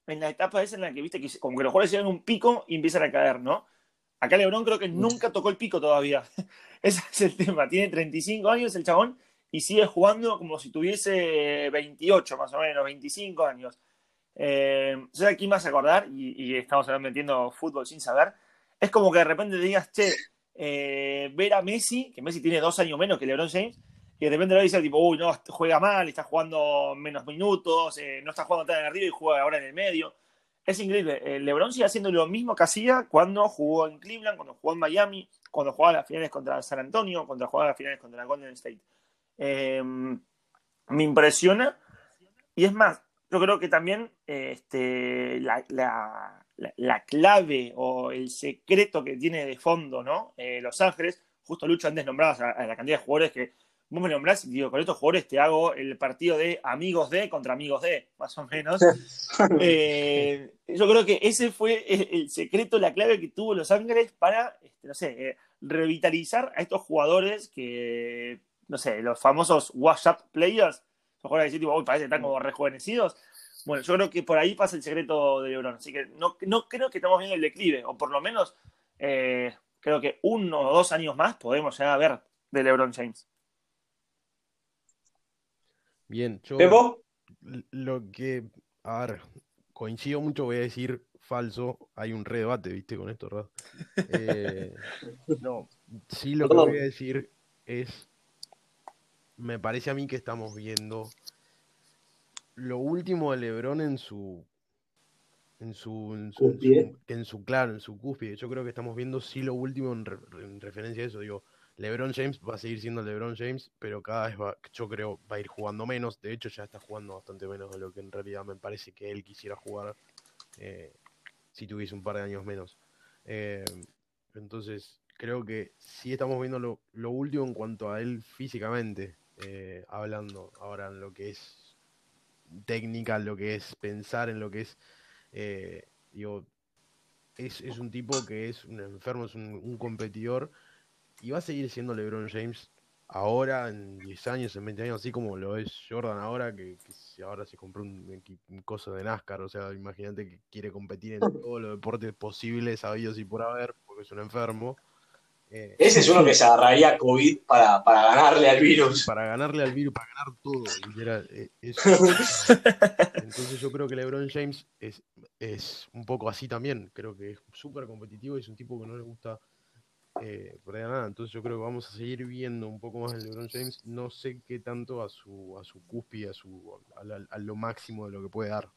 la etapa esa en la que viste que como que los jugadores llegan un pico y empiezan a caer, ¿no? Acá Lebron creo que nunca tocó el pico todavía. [LAUGHS] Ese es el tema. Tiene 35 años el chabón y sigue jugando como si tuviese 28 más o menos, 25 años. Eh, yo aquí más a acordar, y, estamos metiendo fútbol sin saber, es como que de repente digas, che, eh, ver a Messi, que Messi tiene dos años menos que LeBron James, y de repente lo dice tipo, uy, no, juega mal, está jugando menos minutos, eh, no está jugando tan arriba y juega ahora en el medio. Es increíble. Eh, LeBron sigue haciendo lo mismo que hacía cuando jugó en Cleveland, cuando jugó en Miami, cuando jugaba las finales contra San Antonio, cuando jugaba las finales contra Golden State. Eh, me impresiona. Y es más, yo creo que también este, la, clave o el secreto que tiene de fondo ¿no? Los Ángeles, justo Lucho antes nombrabas a la cantidad de jugadores que vos me nombrás y digo, con estos jugadores te hago el partido de amigos de contra amigos de, más o menos. [LAUGHS] Eh, yo creo que ese fue el, secreto, la clave que tuvo Los Ángeles para, este, no sé, eh, revitalizar a estos jugadores que, no sé, los famosos WhatsApp players, jugadores que tipo, uy, parece que están como rejuvenecidos. Bueno, yo creo que por ahí pasa el secreto de LeBron. Así que no, no creo que estamos viendo el declive, o por lo menos eh, creo que uno o dos años más podemos llegar a ver de LeBron James. Bien, yo. Lo que. A ver, coincido mucho, voy a decir falso. Hay un re debate, ¿viste? Con esto, ¿verdad? [LAUGHS] Eh, [LAUGHS] no, sí, lo que voy a decir es. Me parece a mí que estamos viendo lo último de LeBron en su. En su, en su, en su, claro, en su cúspide. Yo creo que estamos viendo sí lo último en, en referencia a eso. Digo, LeBron James va a seguir siendo LeBron James, pero cada vez va, yo creo va a ir jugando menos. De hecho, ya está jugando bastante menos de lo que en realidad me parece que él quisiera jugar eh, si tuviese un par de años menos. Eh, entonces, creo que sí estamos viendo lo, último en cuanto a él físicamente, eh, hablando ahora en lo que es técnica, en lo que es pensar, en lo que es, digo, es, es, un tipo que es un enfermo, es un competidor y va a seguir siendo LeBron James ahora, en 10 años, en 20 años, así como lo es Jordan ahora, que, ahora se compró un, un, coso de NASCAR, o sea, imagínate que quiere competir en todos los deportes posibles, sabidos y por haber, porque es un enfermo. Eh, Ese es uno que se agarraría COVID para, ganarle al virus. Para ganarle al virus, para ganar todo. Eh, [LAUGHS] Entonces yo creo que LeBron James es, es un poco así también. Creo que es súper competitivo y es un tipo que no le gusta eh, por nada. Entonces yo creo que vamos a seguir viendo un poco más el LeBron James. No sé qué tanto a su, a su cúspide, a, su, a, lo máximo de lo que puede dar.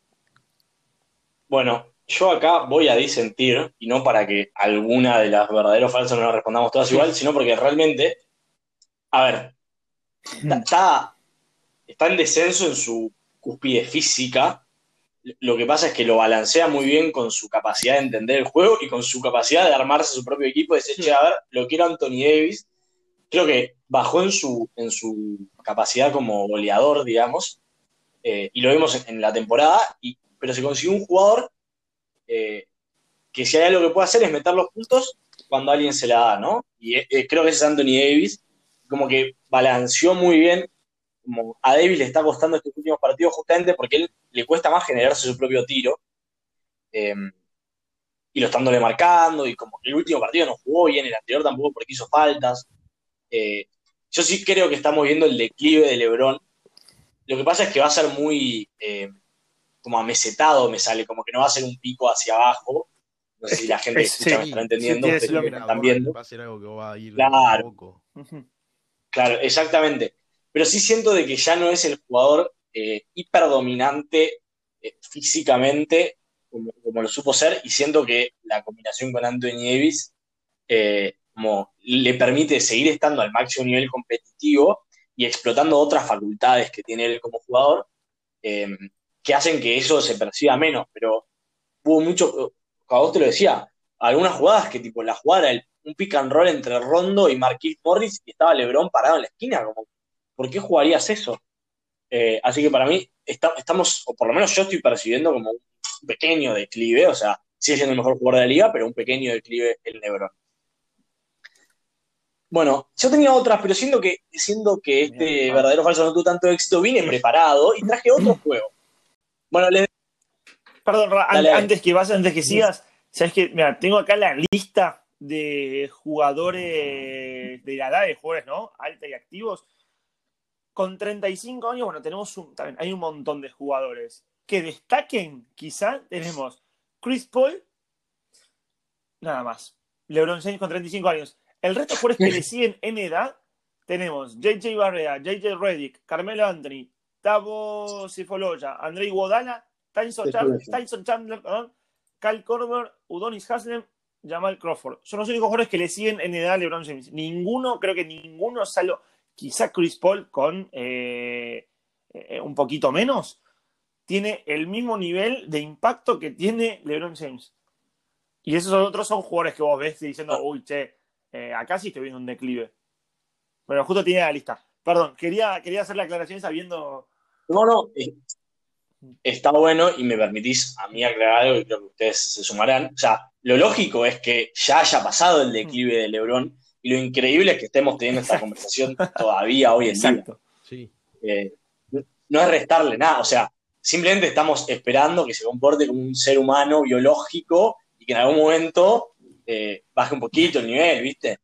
Bueno, yo acá voy a disentir, y no para que alguna de las verdaderos o falsas no las respondamos todas igual, sino porque realmente, a ver, está, está en descenso en su cúspide física. Lo que pasa es que lo balancea muy bien con su capacidad de entender el juego y con su capacidad de armarse su propio equipo. De decir, che, a ver, lo quiero Anthony Davis. Creo que bajó en su, en su capacidad como goleador, digamos, eh, y lo vimos en, la temporada, y, pero se consiguió un jugador eh, que si hay algo que puede hacer es meter los puntos cuando alguien se la da, ¿no? Y eh, creo que ese es Anthony Davis, como que balanceó muy bien, como a Davis le está costando estos últimos partidos justamente porque él le cuesta más generarse su propio tiro, y lo están marcando, y como que el último partido no jugó bien, el anterior tampoco porque hizo faltas. yo sí creo que estamos viendo el declive de LeBron, lo que pasa es que va a ser muy eh, como amesetado, me sale, como que no va a ser un pico hacia abajo. No sé si la gente que escucha me está entendiendo, sí, están viendo. Va a ser algo que va a ir claro, poco. Claro, exactamente. Pero sí siento de que ya no es el jugador eh, hiperdominante eh, físicamente como, como, lo supo ser, y siento que la combinación con Anthony Davis eh, como le permite seguir estando al máximo nivel competitivo y explotando otras facultades que tiene él como jugador, eh, que hacen que eso se perciba menos. Pero hubo mucho, vos te lo decía, algunas jugadas que tipo la jugada era un pick and roll entre Rondo y Marquis Morris y estaba LeBron parado en la esquina, como, ¿por qué jugarías eso? Eh, así que para mí estamos, o por lo menos yo estoy percibiendo como un pequeño declive, o sea, sigue siendo el mejor jugador de la liga, pero un pequeño declive el LeBron. Bueno, yo tenía otras, pero siento que, siendo que este verdadero falso no tuvo tanto éxito, vine preparado y traje otro juego. Bueno, le... Perdón, antes que vas, antes que sigas, sabes que, mira, tengo acá la lista de jugadores de la edad de jugadores, ¿no? Alta y activos. Con 35 años, bueno, tenemos un, también hay un montón de jugadores que destaquen, quizá tenemos Chris Paul, nada más. LeBron James con 35 años. El resto de jugadores que le [LAUGHS] siguen en edad, tenemos JJ Barrea, JJ Reddick, Carmelo Anthony, Tavo Cifoloya, Andrei Guadala, Tyson, Chandler, perdón, Kyle Korver, Udonis Haslem, Jamal Crawford. Son los únicos jugadores que le siguen en edad a LeBron James. Ninguno, creo que ninguno, salvo quizá Chris Paul con eh, eh, un poquito menos, tiene el mismo nivel de impacto que tiene LeBron James. Y esos otros son jugadores que vos ves diciendo, uy, che, eh, acá sí estoy viendo un declive. Pero justo tiene la lista. Perdón, quería, quería hacer la aclaración sabiendo. No, no. Eh, está bueno y me permitís a mí aclarar algo y creo que ustedes se sumarán. O sea, lo lógico es que ya haya pasado el declive de LeBron y lo increíble es que estemos teniendo esta conversación todavía hoy en día. Sí. Eh, no es restarle nada, o sea, simplemente estamos esperando que se comporte como un ser humano biológico y que en algún momento eh, baje un poquito el nivel, ¿viste?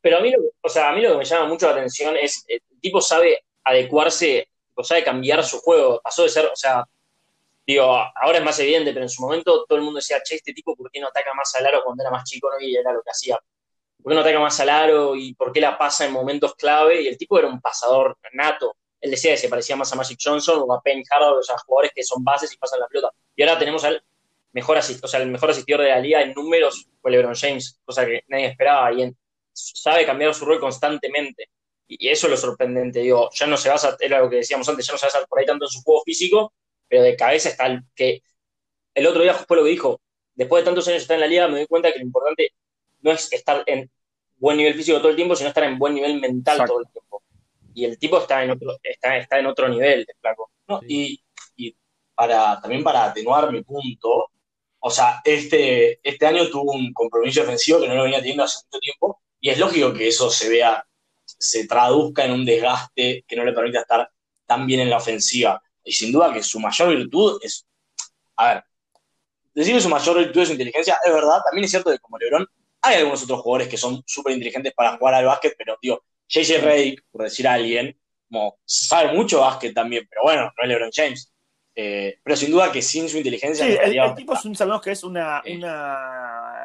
Pero a mí, lo, o sea, a mí lo que me llama mucho la atención es, el tipo sabe adecuarse, o sabe cambiar su juego. Pasó de ser, o sea, digo, ahora es más evidente, pero en su momento todo el mundo decía, che, este tipo, ¿por qué no ataca más al aro cuando era más chico? ¿no? Y era lo que hacía. ¿Por qué no ataca más al aro y por qué la pasa en momentos clave? Y el tipo era un pasador nato. Él decía que se parecía más a Magic Johnson o a Penny Hardaway, o sea, jugadores que son bases y pasan la pelota. Y ahora tenemos al mejor o sea, el mejor asistidor de la liga en números fue LeBron James, cosa que nadie esperaba y sabe cambiar su rol constantemente. Y, eso es lo sorprendente, digo, ya no se basa, era lo que decíamos antes, ya no se basa por ahí tanto en su juego físico, pero de cabeza está el que el otro día fue lo que dijo, después de tantos años estar en la liga me doy cuenta que lo importante no es estar en buen nivel físico todo el tiempo, sino estar en buen nivel mental todo el tiempo. Y el tipo está en otro, está, está en otro nivel, flaco. Y, y para, también para atenuar mi punto, o sea, este, este año tuvo un compromiso defensivo que no lo venía teniendo hace mucho tiempo y es lógico que eso se vea, se traduzca en un desgaste que no le permita estar tan bien en la ofensiva. Y sin duda que su mayor virtud es, a ver, decir que su mayor virtud es su inteligencia, es verdad, también es cierto que como Lebron hay algunos otros jugadores que son súper inteligentes para jugar al básquet, pero tío, JJ Redick, por decir a alguien, como sabe mucho básquet también, pero bueno, no es LeBron James. Eh, pero sin duda que sin su inteligencia. Sí, el, tipo es un, sabemos que es una,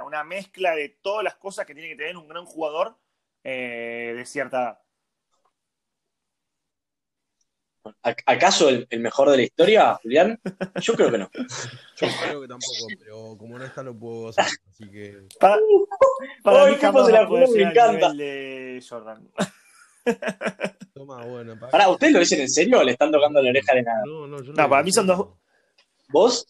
una, mezcla de todas las cosas que tiene que tener un gran jugador eh, de cierta edad. ¿Acaso el, el mejor de la historia, Julián? Yo creo que no. [LAUGHS] Yo creo que tampoco, pero como no está, lo puedo hacer. Así que. Para, para Hoy mí jamás de la jugada, me encanta. de Jordan. [LAUGHS] Toma, bueno. para- Pará, ¿ustedes lo dicen en serio o le están tocando la oreja de nada? No, no, yo No, para mí son dos- ¿Vos?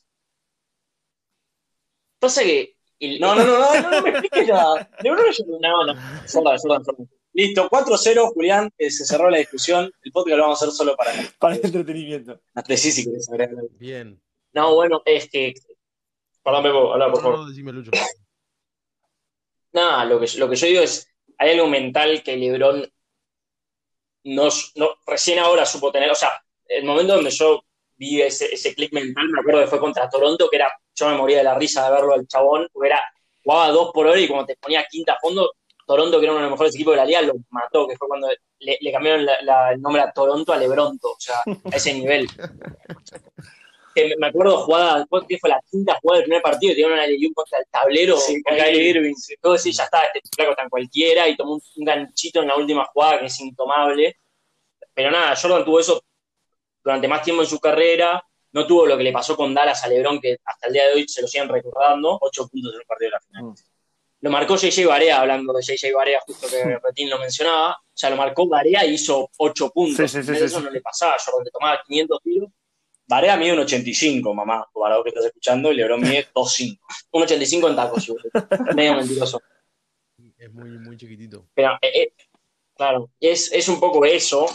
Pasa que. El- No, no, no, no, no, no me [LAUGHS] expliques nada. LeBron es un- No, no. Jordan, Jordan. Listo, 4-0, Julián, eh, se cerró la discusión. El podcast lo vamos a hacer solo para [LAUGHS] Para el entretenimiento. Decí si querés agregar. Bien. No, bueno, es que. Perdón, Pepo, habla, por No, favor. no, decime, Lucho. [LAUGHS] Nada, lo que, lo que yo digo es, hay algo mental que LeBron no, no, recién ahora supo tener, o sea, el momento donde yo vi ese, ese click mental, me acuerdo que fue contra Toronto, que era, yo me moría de la risa de verlo al chabón, porque era, jugaba dos por hora y como te ponía quinta a fondo, Toronto, que era uno de los mejores equipos de la liga, lo mató, que fue cuando le, le cambiaron la- la- el nombre a Toronto a Lebronto, o sea, a ese nivel. Que me- acuerdo jugada, ¿cuál fue la quinta jugada del primer partido? Tenían una ley contra el tablero. Sí, con Kyrie Irving. Todo decir, ya está, este flaco en cualquiera y tomó un, un ganchito en la última jugada que es intomable. Pero nada, Jordan tuvo eso durante más tiempo en su carrera. No tuvo lo que le pasó con Dallas a LeBron, que hasta el día de hoy se lo siguen recordando. Ocho puntos en el partido de la final. Lo marcó JJ Barea, hablando de JJ Barea, justo que Retín lo mencionaba. O sea, lo marcó Barea y hizo ocho puntos. Sí, sí, sí, Eso no le pasaba Jordan, le tomaba 500 tiros. Barea mide un 85, mamá, para vos que estás escuchando, y LeBron mide [LAUGHS] 2.5. Un 85 en tacos, igual. medio mentiroso. Es muy, muy chiquitito. Pero, eh, eh, claro, es, es un poco eso.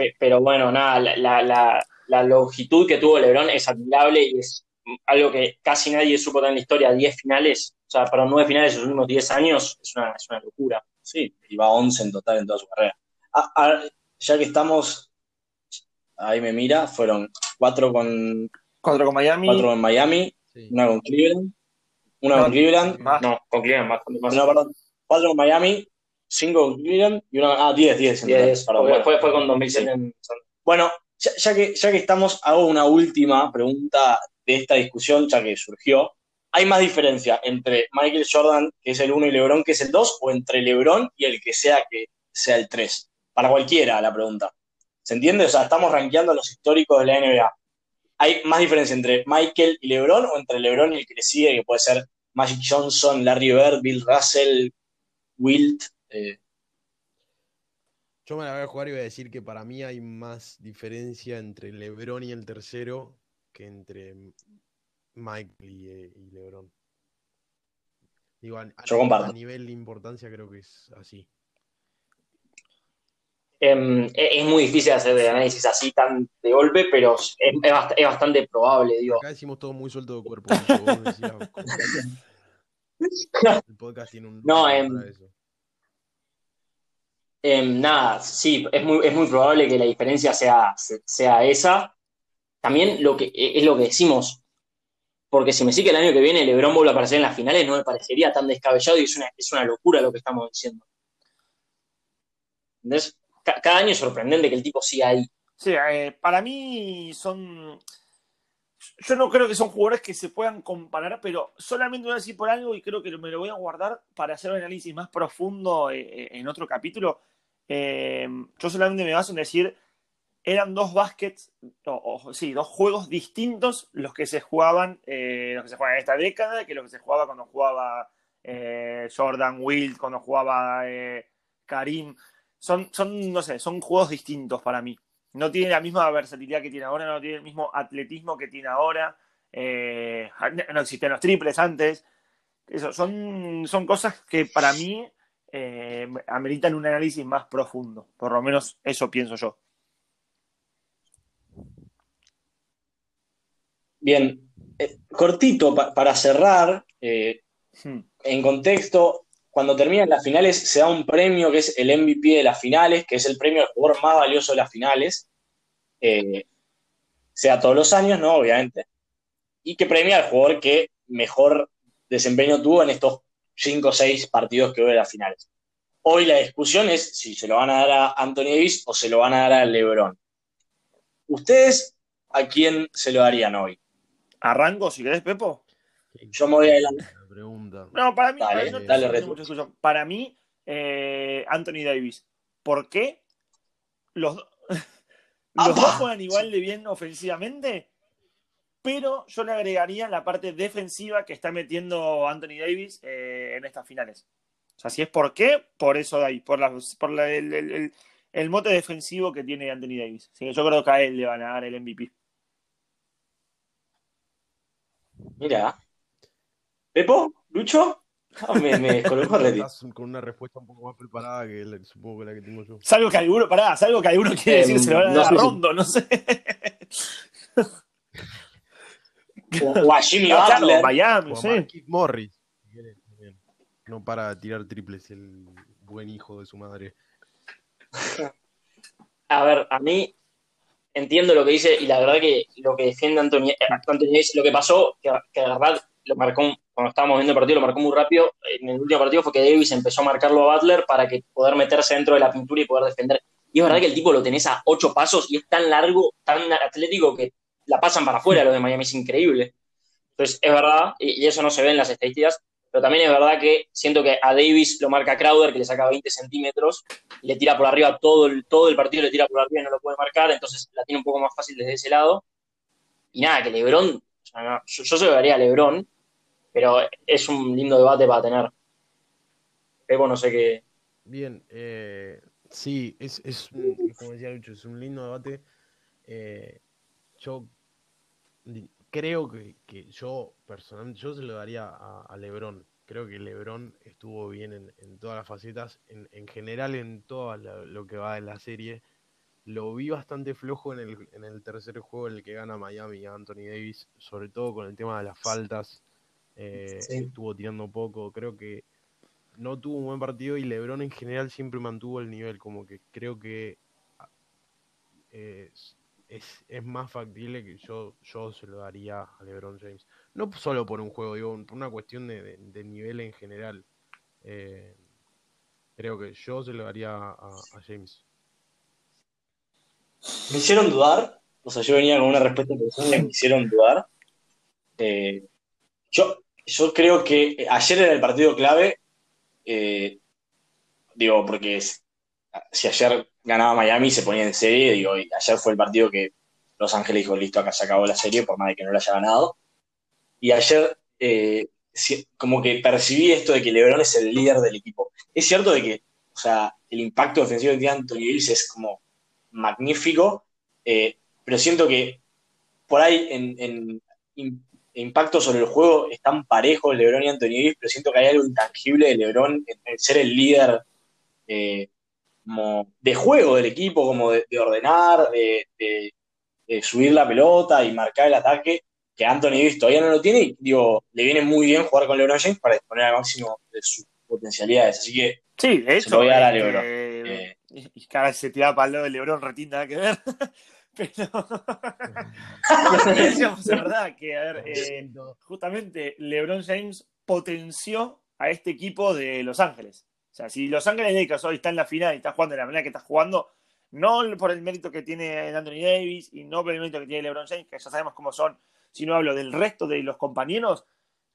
Pe- Pero bueno, nada, la, la, la, la longitud que tuvo LeBron es admirable y es algo que casi nadie supo tener en la historia. 10 finales, o sea, para 9 finales en los últimos 10 años, es una, es una locura. Sí, y va 11 en total en toda su carrera. Ah, ah, ya que estamos, ahí me mira, fueron cuatro con, Cuatro con Miami. cuatro en Miami, Sí. una con Cleveland, una No, con Cleveland, Más. No, con Cleveland más, más. no, perdón, cuatro con Miami, cinco con Cleveland y una, ah, 10, 10. en total, 10, perdón, bueno. fue, fue con 2007 en Bueno, ya, ya que, ya que estamos, hago una última pregunta de esta discusión, ya que surgió. ¿Hay más diferencia entre Michael Jordan, que es el 1, y LeBron, que es el 2, o entre LeBron y el que sea que sea el 3? Para cualquiera la pregunta. ¿Se entiende? O sea, estamos rankeando a los históricos de la NBA. ¿Hay más diferencia entre Michael y LeBron o entre LeBron y el que le sigue, que puede ser Magic Johnson, Larry Bird, Bill Russell, Wilt? Eh, Yo me la voy a jugar y voy a decir que para mí hay más diferencia entre LeBron y el tercero que entre Michael y, eh, y LeBron. Digo, a, nivel de importancia creo que es así. Em, es, es muy difícil hacer el análisis así tan de golpe, pero es, es bast- es bastante probable, digo. Acá decimos todo muy suelto de cuerpo. Vos decías, [LAUGHS] el podcast tiene un No, em, eso. Em, nada, sí, es muy, es muy probable que la diferencia sea, se- sea esa. También lo que, e, es lo que decimos, porque si me sigue el año que viene LeBron vuelve a aparecer en las finales, no me parecería tan descabellado y es una, es una locura lo que estamos diciendo. ¿Entendés? Ca- cada año es sorprendente que el tipo siga ahí. Sí, eh, para mí son. Yo no creo que son jugadores que se puedan comparar, pero solamente voy a decir por algo y creo que me lo voy a guardar para hacer un análisis más profundo eh, eh, en otro capítulo. Eh, yo solamente me baso en decir, eran dos baskets, o, sí, dos juegos distintos los que se jugaban, eh, los que se jugaban en esta década, que los que se jugaba cuando jugaba eh, Jordan, Wilt, cuando jugaba Karim. Son, son, no sé, son juegos distintos para mí. No tiene la misma versatilidad que tiene ahora, no tiene el mismo atletismo que tiene ahora. no existían los triples antes. Eso, son, son cosas que para mí eh, ameritan un análisis más profundo. Por lo menos eso pienso yo. Bien, eh, cortito pa- para cerrar, eh, Hmm. en contexto, cuando terminan las finales se da un premio que es el MVP de las finales, que es el premio al jugador más valioso de las finales, sea todos los años, ¿no? Obviamente, y que premia al jugador que mejor desempeño tuvo en estos cinco o seis partidos que hubo de las finales. Hoy la discusión es si se lo van a dar a Anthony Davis o se lo van a dar a LeBron. ¿Ustedes a quién se lo darían hoy? ¿Arranco si querés, Pepo? Yo me voy adelante. No, para mí, Dale, para mí no dale. Para mí, eh, Anthony Davis. ¿Por qué? Los, [LAUGHS] Los dos juegan igual de bien ofensivamente, pero yo le agregaría la parte defensiva que está metiendo Anthony Davis eh, en estas finales. O sea, si es por qué, por eso de ahí, por, la- por la- el, el- el- el mote defensivo que tiene Anthony Davis. Así que yo creo que a él le van a dar el MVP. Mira. ¿Pepo? ¿Lucho? Ah, me, me [LAUGHS] Reti. Estás con una respuesta un poco más preparada que la- supongo que la que tengo yo. Salvo que alguno, pará, salvo que alguno quiere Eh, decir que se lo van a no dar si- Rondo, no sé. [LAUGHS] O, [LAUGHS] o a Jimmy Butler. Miami, O a Morris. No para de tirar triples el buen hijo de su madre. A ver, a mí entiendo lo que dice y la verdad que lo que defiende Anthony, eh, lo que pasó, que, que la verdad lo marcó, cuando estábamos viendo el partido, lo marcó muy rápido. En el último partido fue que Davis empezó a marcarlo a Butler para que poder meterse dentro de la pintura y poder defender. Y es verdad que el tipo lo tenés a ocho pasos y es tan largo, tan atlético que la pasan para afuera los de Miami, es increíble. Entonces, es verdad, y, eso no se ve en las estadísticas, pero también es verdad que siento que a Davis lo marca Crowder, que le saca 20 centímetros, y le tira por arriba todo el, todo el partido, le tira por arriba y no lo puede marcar, entonces la tiene un poco más fácil desde ese lado. Y nada, que Lebron, yo, se lo daría a Lebron, pero es un lindo debate para tener. Pepo, no sé qué. Bien, eh, sí, es, es como decía Lucho, es un lindo debate. Eh, yo creo que, que yo personalmente, yo se lo daría a, a Lebron. Creo que Lebron estuvo bien en, en todas las facetas, en, en general en todo lo, lo que va de la serie. Lo vi bastante flojo en el, en el tercer juego en el que gana Miami a Anthony Davis, sobre todo con el tema de las faltas. Eh, Sí. Estuvo tirando poco, creo que no tuvo un buen partido y LeBron en general siempre mantuvo el nivel, como que creo que ah, es, es, más factible que yo, yo se lo daría a LeBron James. No solo por un juego, digo, por una cuestión de, de- nivel en general. Eh, creo que yo se lo daría a, James. Me hicieron dudar. O sea, yo venía con una respuesta personal me hicieron dudar. Eh, yo, yo creo que ayer era el partido clave. eh, digo, porque si ayer ganaba Miami se ponía en serie. Digo, y ayer fue el partido que Los Ángeles dijo, listo, acá se acabó la serie, por más de que no la haya ganado. Y ayer, eh, como que percibí esto de que LeBron es el líder del equipo. Es cierto de que, o sea, el impacto defensivo que tiene Anthony Davis es como magnífico, eh, pero siento que por ahí en, en im- impacto sobre el juego están parejos LeBron y Anthony Davis, pero siento que hay algo intangible de LeBron en, en ser el líder eh, como de juego del equipo, como de, de ordenar, de, de- de subir la pelota y marcar el ataque, que Anthony Davis todavía no lo tiene y digo, le viene muy bien jugar con LeBron James para disponer al máximo de sus potencialidades. Así que Sí, de hecho. Se lo voy a dar a este, LeBron. Eh. y- y cara se tiraba para el lado de Lebron, retín, nada que ver. [LAUGHS] Pero. [LAUGHS] [LAUGHS] decíamos, de verdad, que a ver, eh, justamente LeBron James potenció a este equipo de Los Ángeles. O sea, si Los Ángeles Lakers hoy está en la final y está jugando de la manera que está jugando, no por el mérito que tiene Anthony Davis y no por el mérito que tiene LeBron James, que ya sabemos cómo son, sino hablo del resto de los compañeros,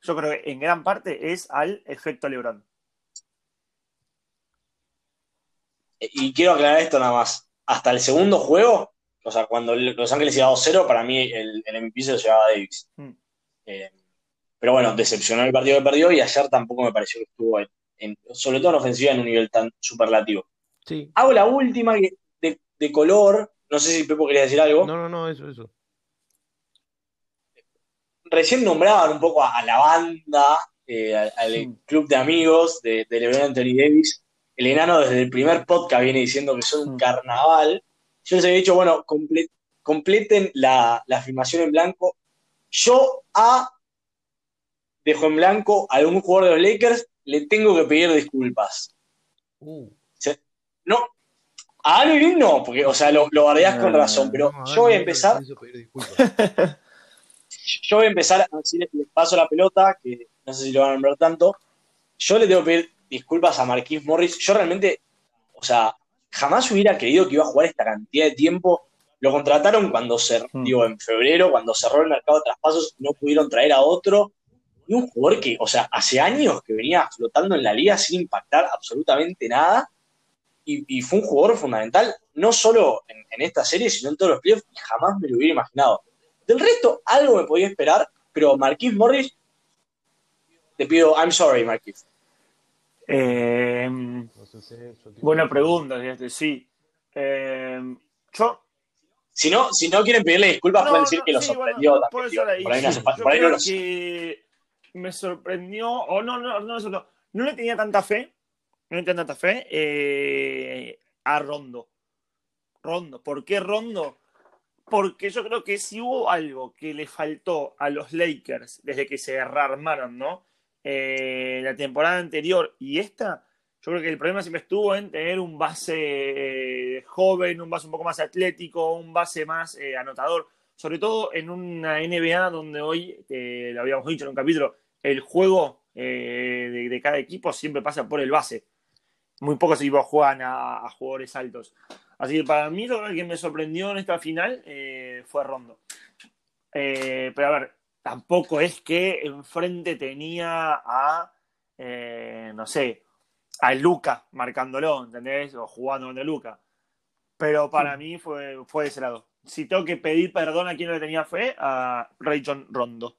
yo creo que en gran parte es al efecto LeBron. Y quiero aclarar esto nada más. Hasta el segundo juego, o sea, cuando Los Ángeles iba 2-0, para mí el, el MVP se lo llevaba Davis. Mm. Eh, pero bueno, decepcionó el partido que perdió y ayer tampoco me pareció que estuvo, en- en- sobre todo en ofensiva, en un nivel tan superlativo. Sí. Hago la última de, de color. No sé si Pepo quería decir algo. No, no, no, eso, eso. Recién nombraban un poco a, a la banda, eh, al, al Sí. club de amigos de, de LeBron Anthony Davis. El enano desde el primer podcast viene diciendo que son un Mm. carnaval. Yo les había dicho, bueno, comple- completen la, la afirmación en blanco. Yo a dejo en blanco a algún jugador de los Lakers, le tengo que pedir disculpas. Uh, No, a Green no, porque, o sea, lo, lo bardeás con No, razón, pero no, yo voy a empezar [LAUGHS] yo voy a empezar, así les, les paso la pelota, que no sé si lo van a nombrar tanto. Yo le tengo que pedir disculpas a Marquis Morris. Yo realmente, o sea, jamás hubiera creído que iba a jugar esta cantidad de tiempo. Lo contrataron cuando se, Mm. digo, en febrero, cuando cerró el mercado de traspasos, no pudieron traer a otro. Y un jugador que, o sea, hace años que venía flotando en la liga sin impactar absolutamente nada. y, fue un jugador fundamental, no solo en, esta serie, sino en todos los playoffs, y jamás me lo hubiera imaginado. Del resto, algo me podía esperar, pero Marquis Morris, te pido, I'm sorry, Marquis. Eh, buena pregunta, sí. Eh, yo. Si no, si no quieren pedirle disculpas, pueden decir que lo sorprendió me sorprendió, o no, no, no, no, no le tenía tanta fe, no le tenía tanta fe eh, a Rondo. Rondo. ¿Por qué Rondo? Porque yo creo que si hubo algo que le faltó a los Lakers desde que se rearmaron, ¿no? Eh, la temporada anterior y esta, yo creo que el problema siempre estuvo en tener un base eh, joven, un base un poco más atlético, un base más anotador, sobre todo en una NBA donde hoy, lo habíamos dicho en un capítulo, el juego de, cada equipo siempre pasa por el base. Muy pocos equipos juegan a, jugadores altos. Así que para mí lo que me sorprendió en esta final fue Rondo. pero a ver, tampoco es que enfrente tenía a, eh, no sé, a Luca marcándolo, ¿entendés? O jugando con Luca. Pero para mí fue, fue de ese lado. Si tengo que pedir perdón a quien no le tenía fe, a Ray John Rondo.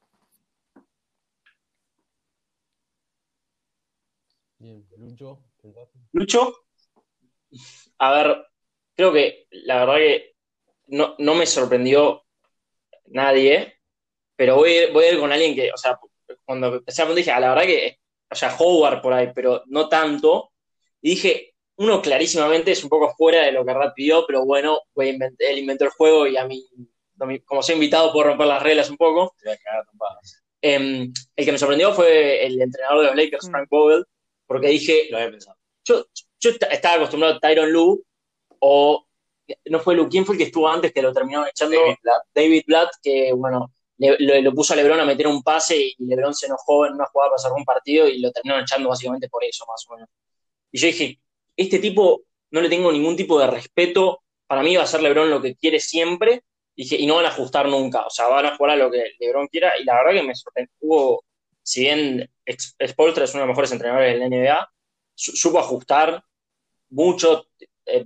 Bien, Lucho. Lucho, a ver, creo que la verdad que no, no me sorprendió nadie pero voy, voy a ir con alguien que, o sea, cuando empecé a dije, a la verdad que, o sea, Howard por ahí, pero no tanto. Y dije, uno clarísimamente es un poco fuera de lo que Rat pidió, pero bueno, él inventó el juego y a mí, como soy invitado, puedo romper las reglas un poco. Eh, el que me sorprendió fue el entrenador de los Lakers, mm. Frank Vogel, porque dije, lo había pensado. Yo, yo estaba acostumbrado a Tyron Lue o no fue Lue, ¿quién fue el que estuvo antes que lo terminaron echando? David Blatt, David Blatt que bueno, le, lo puso a Lebron a meter un pase y Lebron se enojó en una jugada para cerrar un partido y lo terminaron echando básicamente por eso, más o menos. Y yo dije, este tipo no le tengo ningún tipo de respeto, para mí va a ser Lebron lo que quiere siempre, y, dije, y no van a ajustar nunca, o sea, van a jugar a lo que Lebron quiera, y la verdad que me sorprendió, si bien Spolstra es uno de los mejores entrenadores del NBA, supo ajustar mucho, eh,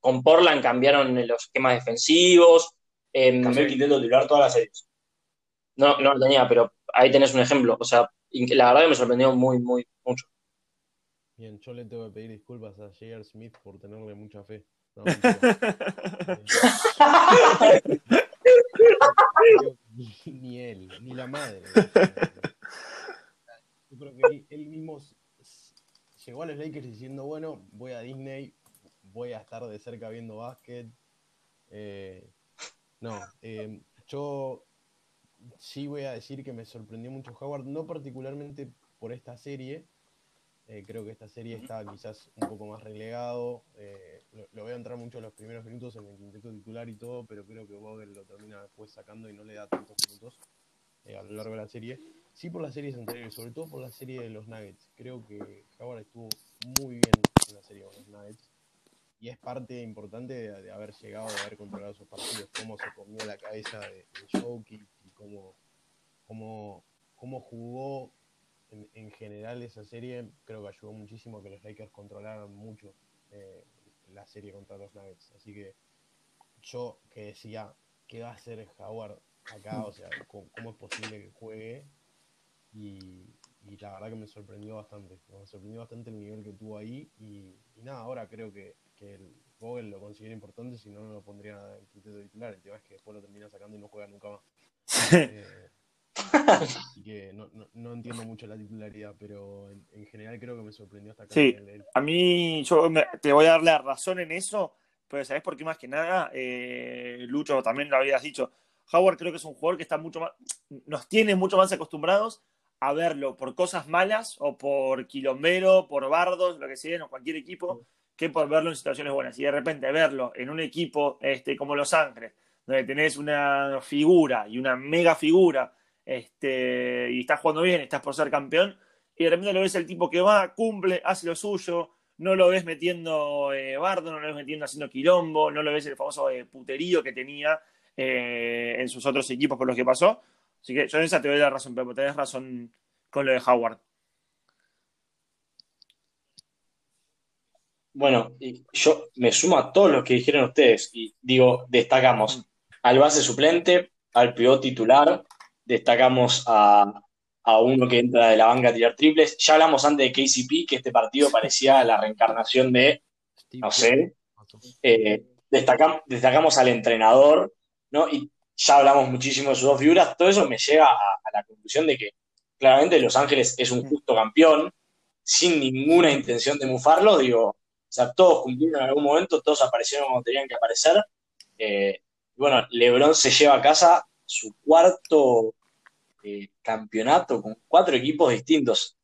con Portland cambiaron los esquemas defensivos, eh, cambió el quinteto titular todas las series. No, no lo tenía, pero ahí tenés un ejemplo. O sea, la verdad que me sorprendió muy, muy, mucho. Bien, yo le tengo que pedir disculpas a J.R. Smith por tenerle mucha fe. [LAUGHS] ni él, ni la madre. Creo que él mismo llegó a los Lakers diciendo, bueno, voy a Disney, voy a estar de cerca viendo básquet. Eh, no, eh, yo sí voy a decir que me sorprendió mucho Howard, no particularmente por esta serie. Eh, creo que esta serie está quizás un poco más relegado. Eh, lo, veo entrar mucho en los primeros minutos en el quinteto titular y todo, pero creo que Vogel lo termina después sacando y no le da tantos minutos a lo largo de la serie. Sí por las series anteriores, sobre todo por la serie de los Nuggets. Creo que Howard estuvo muy bien en la serie con los Nuggets y es parte importante de, haber llegado, de haber controlado esos partidos, cómo se comió la cabeza de, de y cómo, cómo, cómo jugó en, general esa serie, creo que ayudó muchísimo a que los Lakers controlaran mucho eh, la serie contra los Nuggets. Así que yo que decía, ¿qué va a hacer Howard acá? O sea, ¿cómo, es posible que juegue? Y, la verdad que me sorprendió bastante. Me sorprendió bastante el nivel que tuvo ahí. Y, y nada, ahora creo que que el Vogel lo considera importante, si no, no lo pondría en quinteto titular. El tema es que después lo termina sacando y no juega nunca más. Eh, [LAUGHS] así que no, no, entiendo mucho la titularidad, pero en, general creo que me sorprendió hasta acá. Sí, a mí yo te voy a dar la razón en eso, pero ¿sabes por qué más que nada? Eh, Lucho también lo habías dicho. Howard creo que es un jugador que está mucho más, nos tiene mucho más acostumbrados a verlo por cosas malas o por quilombero, por bardos, lo que sea, en cualquier equipo que por verlo en situaciones buenas. Y de repente verlo en un equipo este, como Los Ángeles, donde tenés una figura y una mega figura, este, y estás jugando bien, estás por ser campeón, y de repente lo ves el tipo que va, cumple, hace lo suyo, no lo ves metiendo eh, bardo, no lo ves metiendo haciendo quilombo, no lo ves el famoso eh, puterío que tenía eh, en sus otros equipos por los que pasó. Así que yo en esa te doy la razón, pero tenés razón con lo de Howard. Bueno, yo me sumo a todos los que dijeron ustedes y digo, destacamos al base suplente, al pivot titular, destacamos a, uno que entra de la banca a tirar triples. Ya hablamos antes de KCP, que este partido parecía la reencarnación de, no sé, eh, destacamos al entrenador, ¿no? Y ya hablamos muchísimo de sus dos figuras. Todo eso me lleva a, a la conclusión de que claramente Los Ángeles es un justo campeón, sin ninguna intención de mufarlo, digo, o sea, todos cumplieron en algún momento, todos aparecieron como tenían que aparecer. Eh, bueno, LeBron se lleva a casa su cuarto eh, campeonato con cuatro equipos distintos.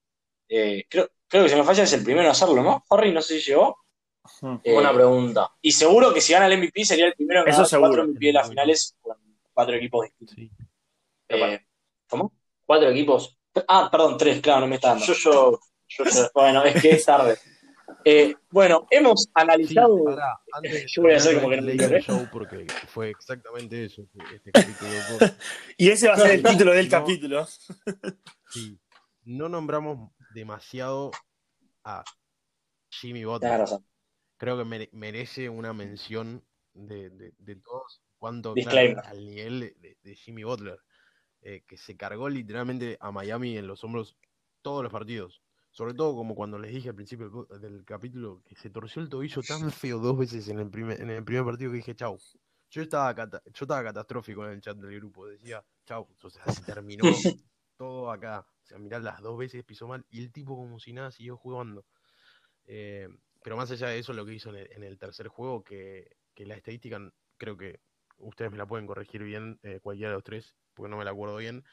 Eh, creo, creo que si me falla es el primero en hacerlo, ¿no? Harry, no sé si llegó. Buena pregunta. Y seguro que si gana el MVP sería el primero en ganar cuatro MVP de las finales con cuatro equipos distintos. ¿Cómo? ¿Cuatro equipos? Ah, perdón, tres, claro, no me está dando. Yo, yo, yo, [LAUGHS] bueno, es que es tarde. Eh, bueno, hemos analizado. yo voy a hacer como que no el show porque fue exactamente eso. Este capítulo. [LAUGHS] y ese va a ser el título del capítulo. [LAUGHS] sí, no nombramos demasiado a Jimmy Butler. Creo que merece una mención de, de, todos cuanto al nivel de, Jimmy Butler, eh, que se cargó literalmente a Miami en los hombros todos los partidos. Sobre todo como cuando les dije al principio del capítulo que se torció el tobillo tan feo dos veces en el primer, en el primer partido que dije chau. Yo estaba, yo estaba catastrófico en el chat del grupo, decía chau, o sea, se terminó [LAUGHS] todo acá. O sea, mirá, las dos veces pisó mal y el tipo como si nada siguió jugando. Eh, pero más allá de eso, lo que hizo en el, tercer juego, que, la estadística, creo que ustedes me la pueden corregir bien, eh, cualquiera de los tres, porque no me la acuerdo bien,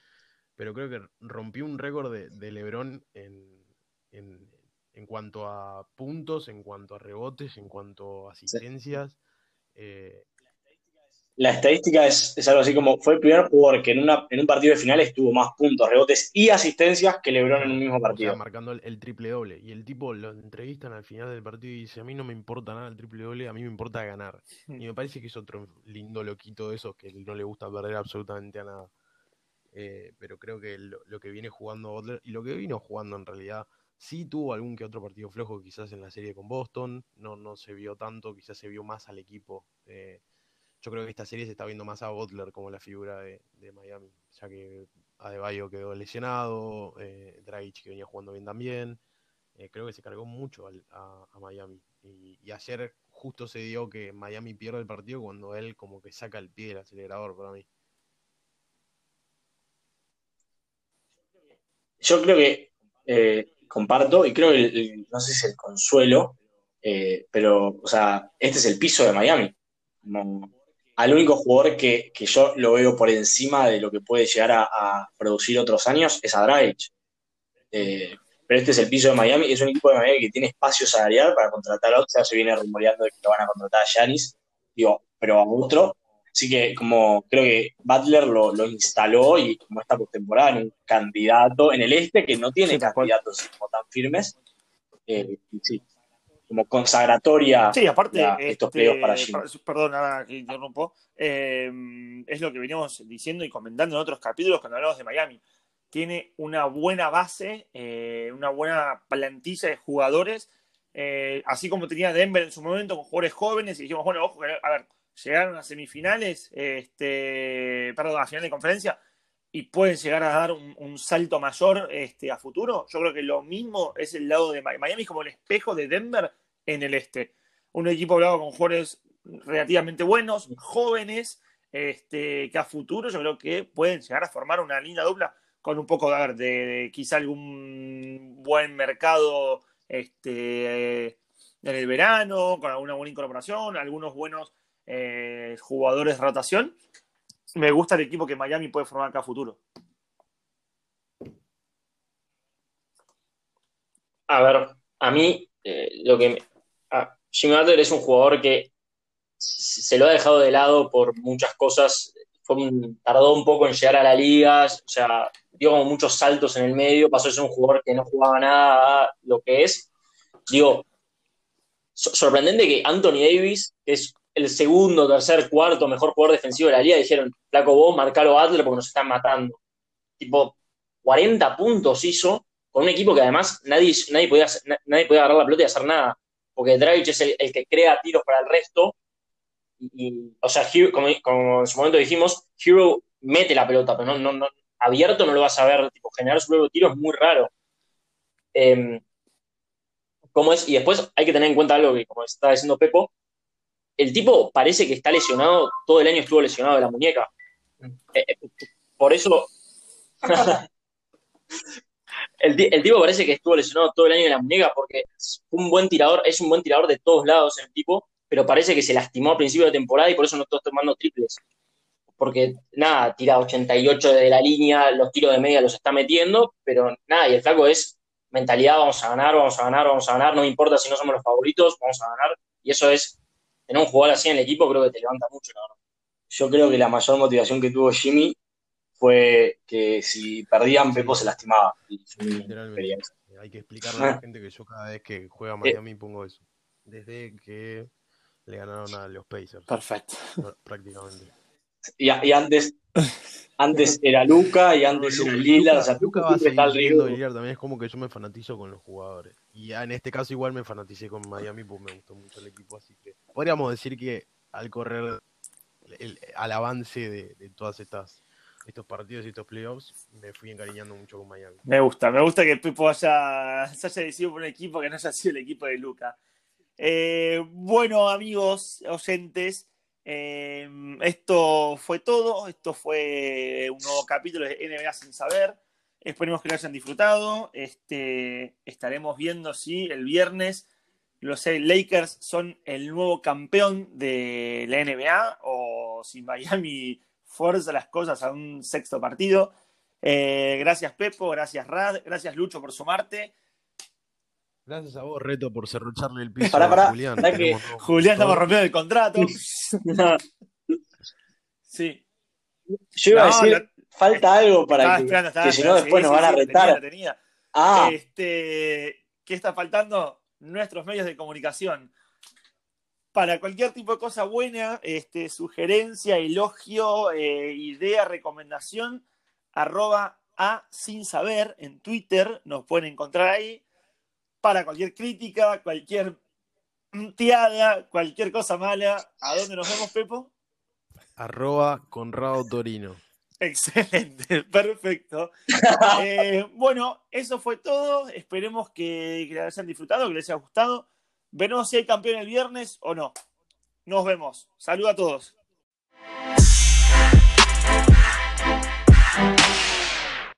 pero creo que rompió un récord de, de Lebron en, en, cuanto a puntos, en cuanto a rebotes, en cuanto a asistencias. Eh, la estadística es, algo así como, fue el primer jugador que en, una, en un partido de finales tuvo más puntos, rebotes y asistencias que Lebron en un mismo partido. marcando el, triple doble. Y el tipo lo entrevistan al final del partido y dice, a mí no me importa nada el triple doble, a mí me importa ganar. Hmm. Y me parece que es otro lindo loquito de esos que no le gusta perder absolutamente a nada. Eh, pero creo que lo, lo, que viene jugando Butler, y lo que vino jugando en realidad Sí tuvo algún que otro partido flojo quizás en la serie con Boston, no, no se vio tanto, quizás se vio más al equipo. Eh, yo creo que esta serie se está viendo más a Butler como la figura de, Miami, ya que Adebayo quedó lesionado, eh, que venía jugando bien también. Eh, creo que se cargó mucho a, Miami. Y, ayer justo se dio que Miami pierde el partido cuando él como que saca el pie del acelerador para mí. Yo creo que eh, comparto y creo que no sé si es el consuelo, eh, pero, o sea, este es el piso de Miami. Al único jugador que, yo lo veo por encima de lo que puede llegar a, producir otros años es a Dragic. Eh, pero este es el piso de Miami, es un equipo de Miami que tiene espacio salarial para contratar a otro, ya se viene rumoreando de que lo van a contratar a Giannis, digo, pero a otro, Así que como creo que Butler lo, instaló y como esta postemporada en un candidato en el este que no tiene candidatos como tan firmes, eh, sí, como consagratoria sí, aparte, estos este, para Jimmy. Perdón, nada que interrumpo. Eh, es lo que veníamos diciendo y comentando en otros capítulos cuando hablamos de Miami. Tiene una buena base, eh, una buena plantilla de jugadores, así como tenía Denver en su momento con jugadores jóvenes y dijimos, bueno, ojo, a ver, llegaron a semifinales, este, perdón, a final de conferencia, y pueden llegar a dar un, salto mayor este, a futuro. Yo creo que lo mismo es el lado de Miami. Miami es como el espejo de Denver en el este. Un equipo hablado con jugadores relativamente buenos, jóvenes, este, que a futuro yo creo que pueden llegar a formar una linda dupla con un poco de, de, quizá algún buen mercado este, en el verano, con alguna buena incorporación, algunos buenos eh, jugadores de rotación, me gusta el equipo que Miami puede formar acá a futuro. A ver, a mí eh, lo que Jimmy Butler es un jugador que se lo ha dejado de lado por muchas cosas. tardó un poco en llegar a la liga, o sea, dio como muchos saltos en el medio, pasó a ser un jugador que no jugaba nada a lo que es. Digo, sorprendente que Anthony Davis, es el segundo, tercer, cuarto mejor jugador defensivo de la liga, dijeron, flaco vos, marcalo Butler porque nos están matando. Tipo, 40 puntos hizo con un equipo que además nadie, nadie, podía, nadie podía agarrar la pelota y hacer nada. Porque Dragic es el, que crea tiros para el resto. Y, o sea, como, en su momento dijimos, Hero mete la pelota, pero no, no, abierto no lo vas a ver. Tipo, generar su propio tiro es muy raro. Em, ¿Cómo es? Y después hay que tener en cuenta algo que, como estaba diciendo Pepo, el tipo parece que está lesionado, todo el año estuvo lesionado de la muñeca. Eh, eh, por eso. [LAUGHS] el, tipo parece que estuvo lesionado todo el año de la muñeca porque es un buen tirador, es un buen tirador de todos lados el tipo, pero parece que se lastimó a principio de temporada y por eso no está tomando triples. Porque nada, tira 88 de la línea, los tiros de media los está metiendo, pero nada, y el flaco es mentalidad, vamos a ganar, vamos a ganar, vamos a ganar, no importa si no somos los favoritos, vamos a ganar. Y eso es, tener un jugador así en el equipo creo que te levanta mucho, la verdad. Yo creo que la mayor motivación que tuvo Jimmy fue que si perdían, Pepo se lastimaba. Hay que explicarle a la gente que yo cada vez que juega eh. Miami pongo eso. Desde que le ganaron a los Pacers. Perfecto. Prácticamente. Y, y antes, antes era Luca y antes era Lila. Luca va a seguir también es como que yo me fanatizo con los jugadores. Y en este caso igual me fanaticé con Miami porque me gustó mucho el equipo. Así que podríamos decir que al correr al avance de, de todas estas estos partidos y estos playoffs, me fui encariñando mucho con Miami. Me gusta, me gusta que Pipo haya, se haya decidido por un equipo que no haya sido el equipo de Luca. Eh, bueno, amigos, oyentes, eh, esto fue todo. Esto fue un nuevo capítulo de NBA sin saber. Esperemos que lo hayan disfrutado. Este, estaremos viendo si el viernes los Lakers son el nuevo campeón de la NBA o si Miami fuerza las cosas a un sexto partido. Eh, gracias Pepo, gracias Rad, gracias Lucho por sumarte. Gracias a vos, Reto, por cerrucharle el piso a Julián. Julián estamos rompiendo el contrato. [LAUGHS] sí. Yo iba a decir, falta algo para que, si no después nos van a retar. Ah. Este, ¿Qué está faltando? Nuestros medios de comunicación. Para cualquier tipo de cosa buena, este, sugerencia, elogio, eh, idea, recomendación, arroba a sin saber en Twitter, nos pueden encontrar ahí para cualquier crítica, cualquier tiada, cualquier cosa mala. ¿A dónde nos vemos, Pepo? Arroba Conrado Torino. Excelente, [LAUGHS] perfecto. [LAUGHS] Eh, bueno, eso fue todo. Esperemos que, que les hayan disfrutado, que les haya gustado. Veremos si hay campeón el viernes o no. Nos vemos. Saludos a todos.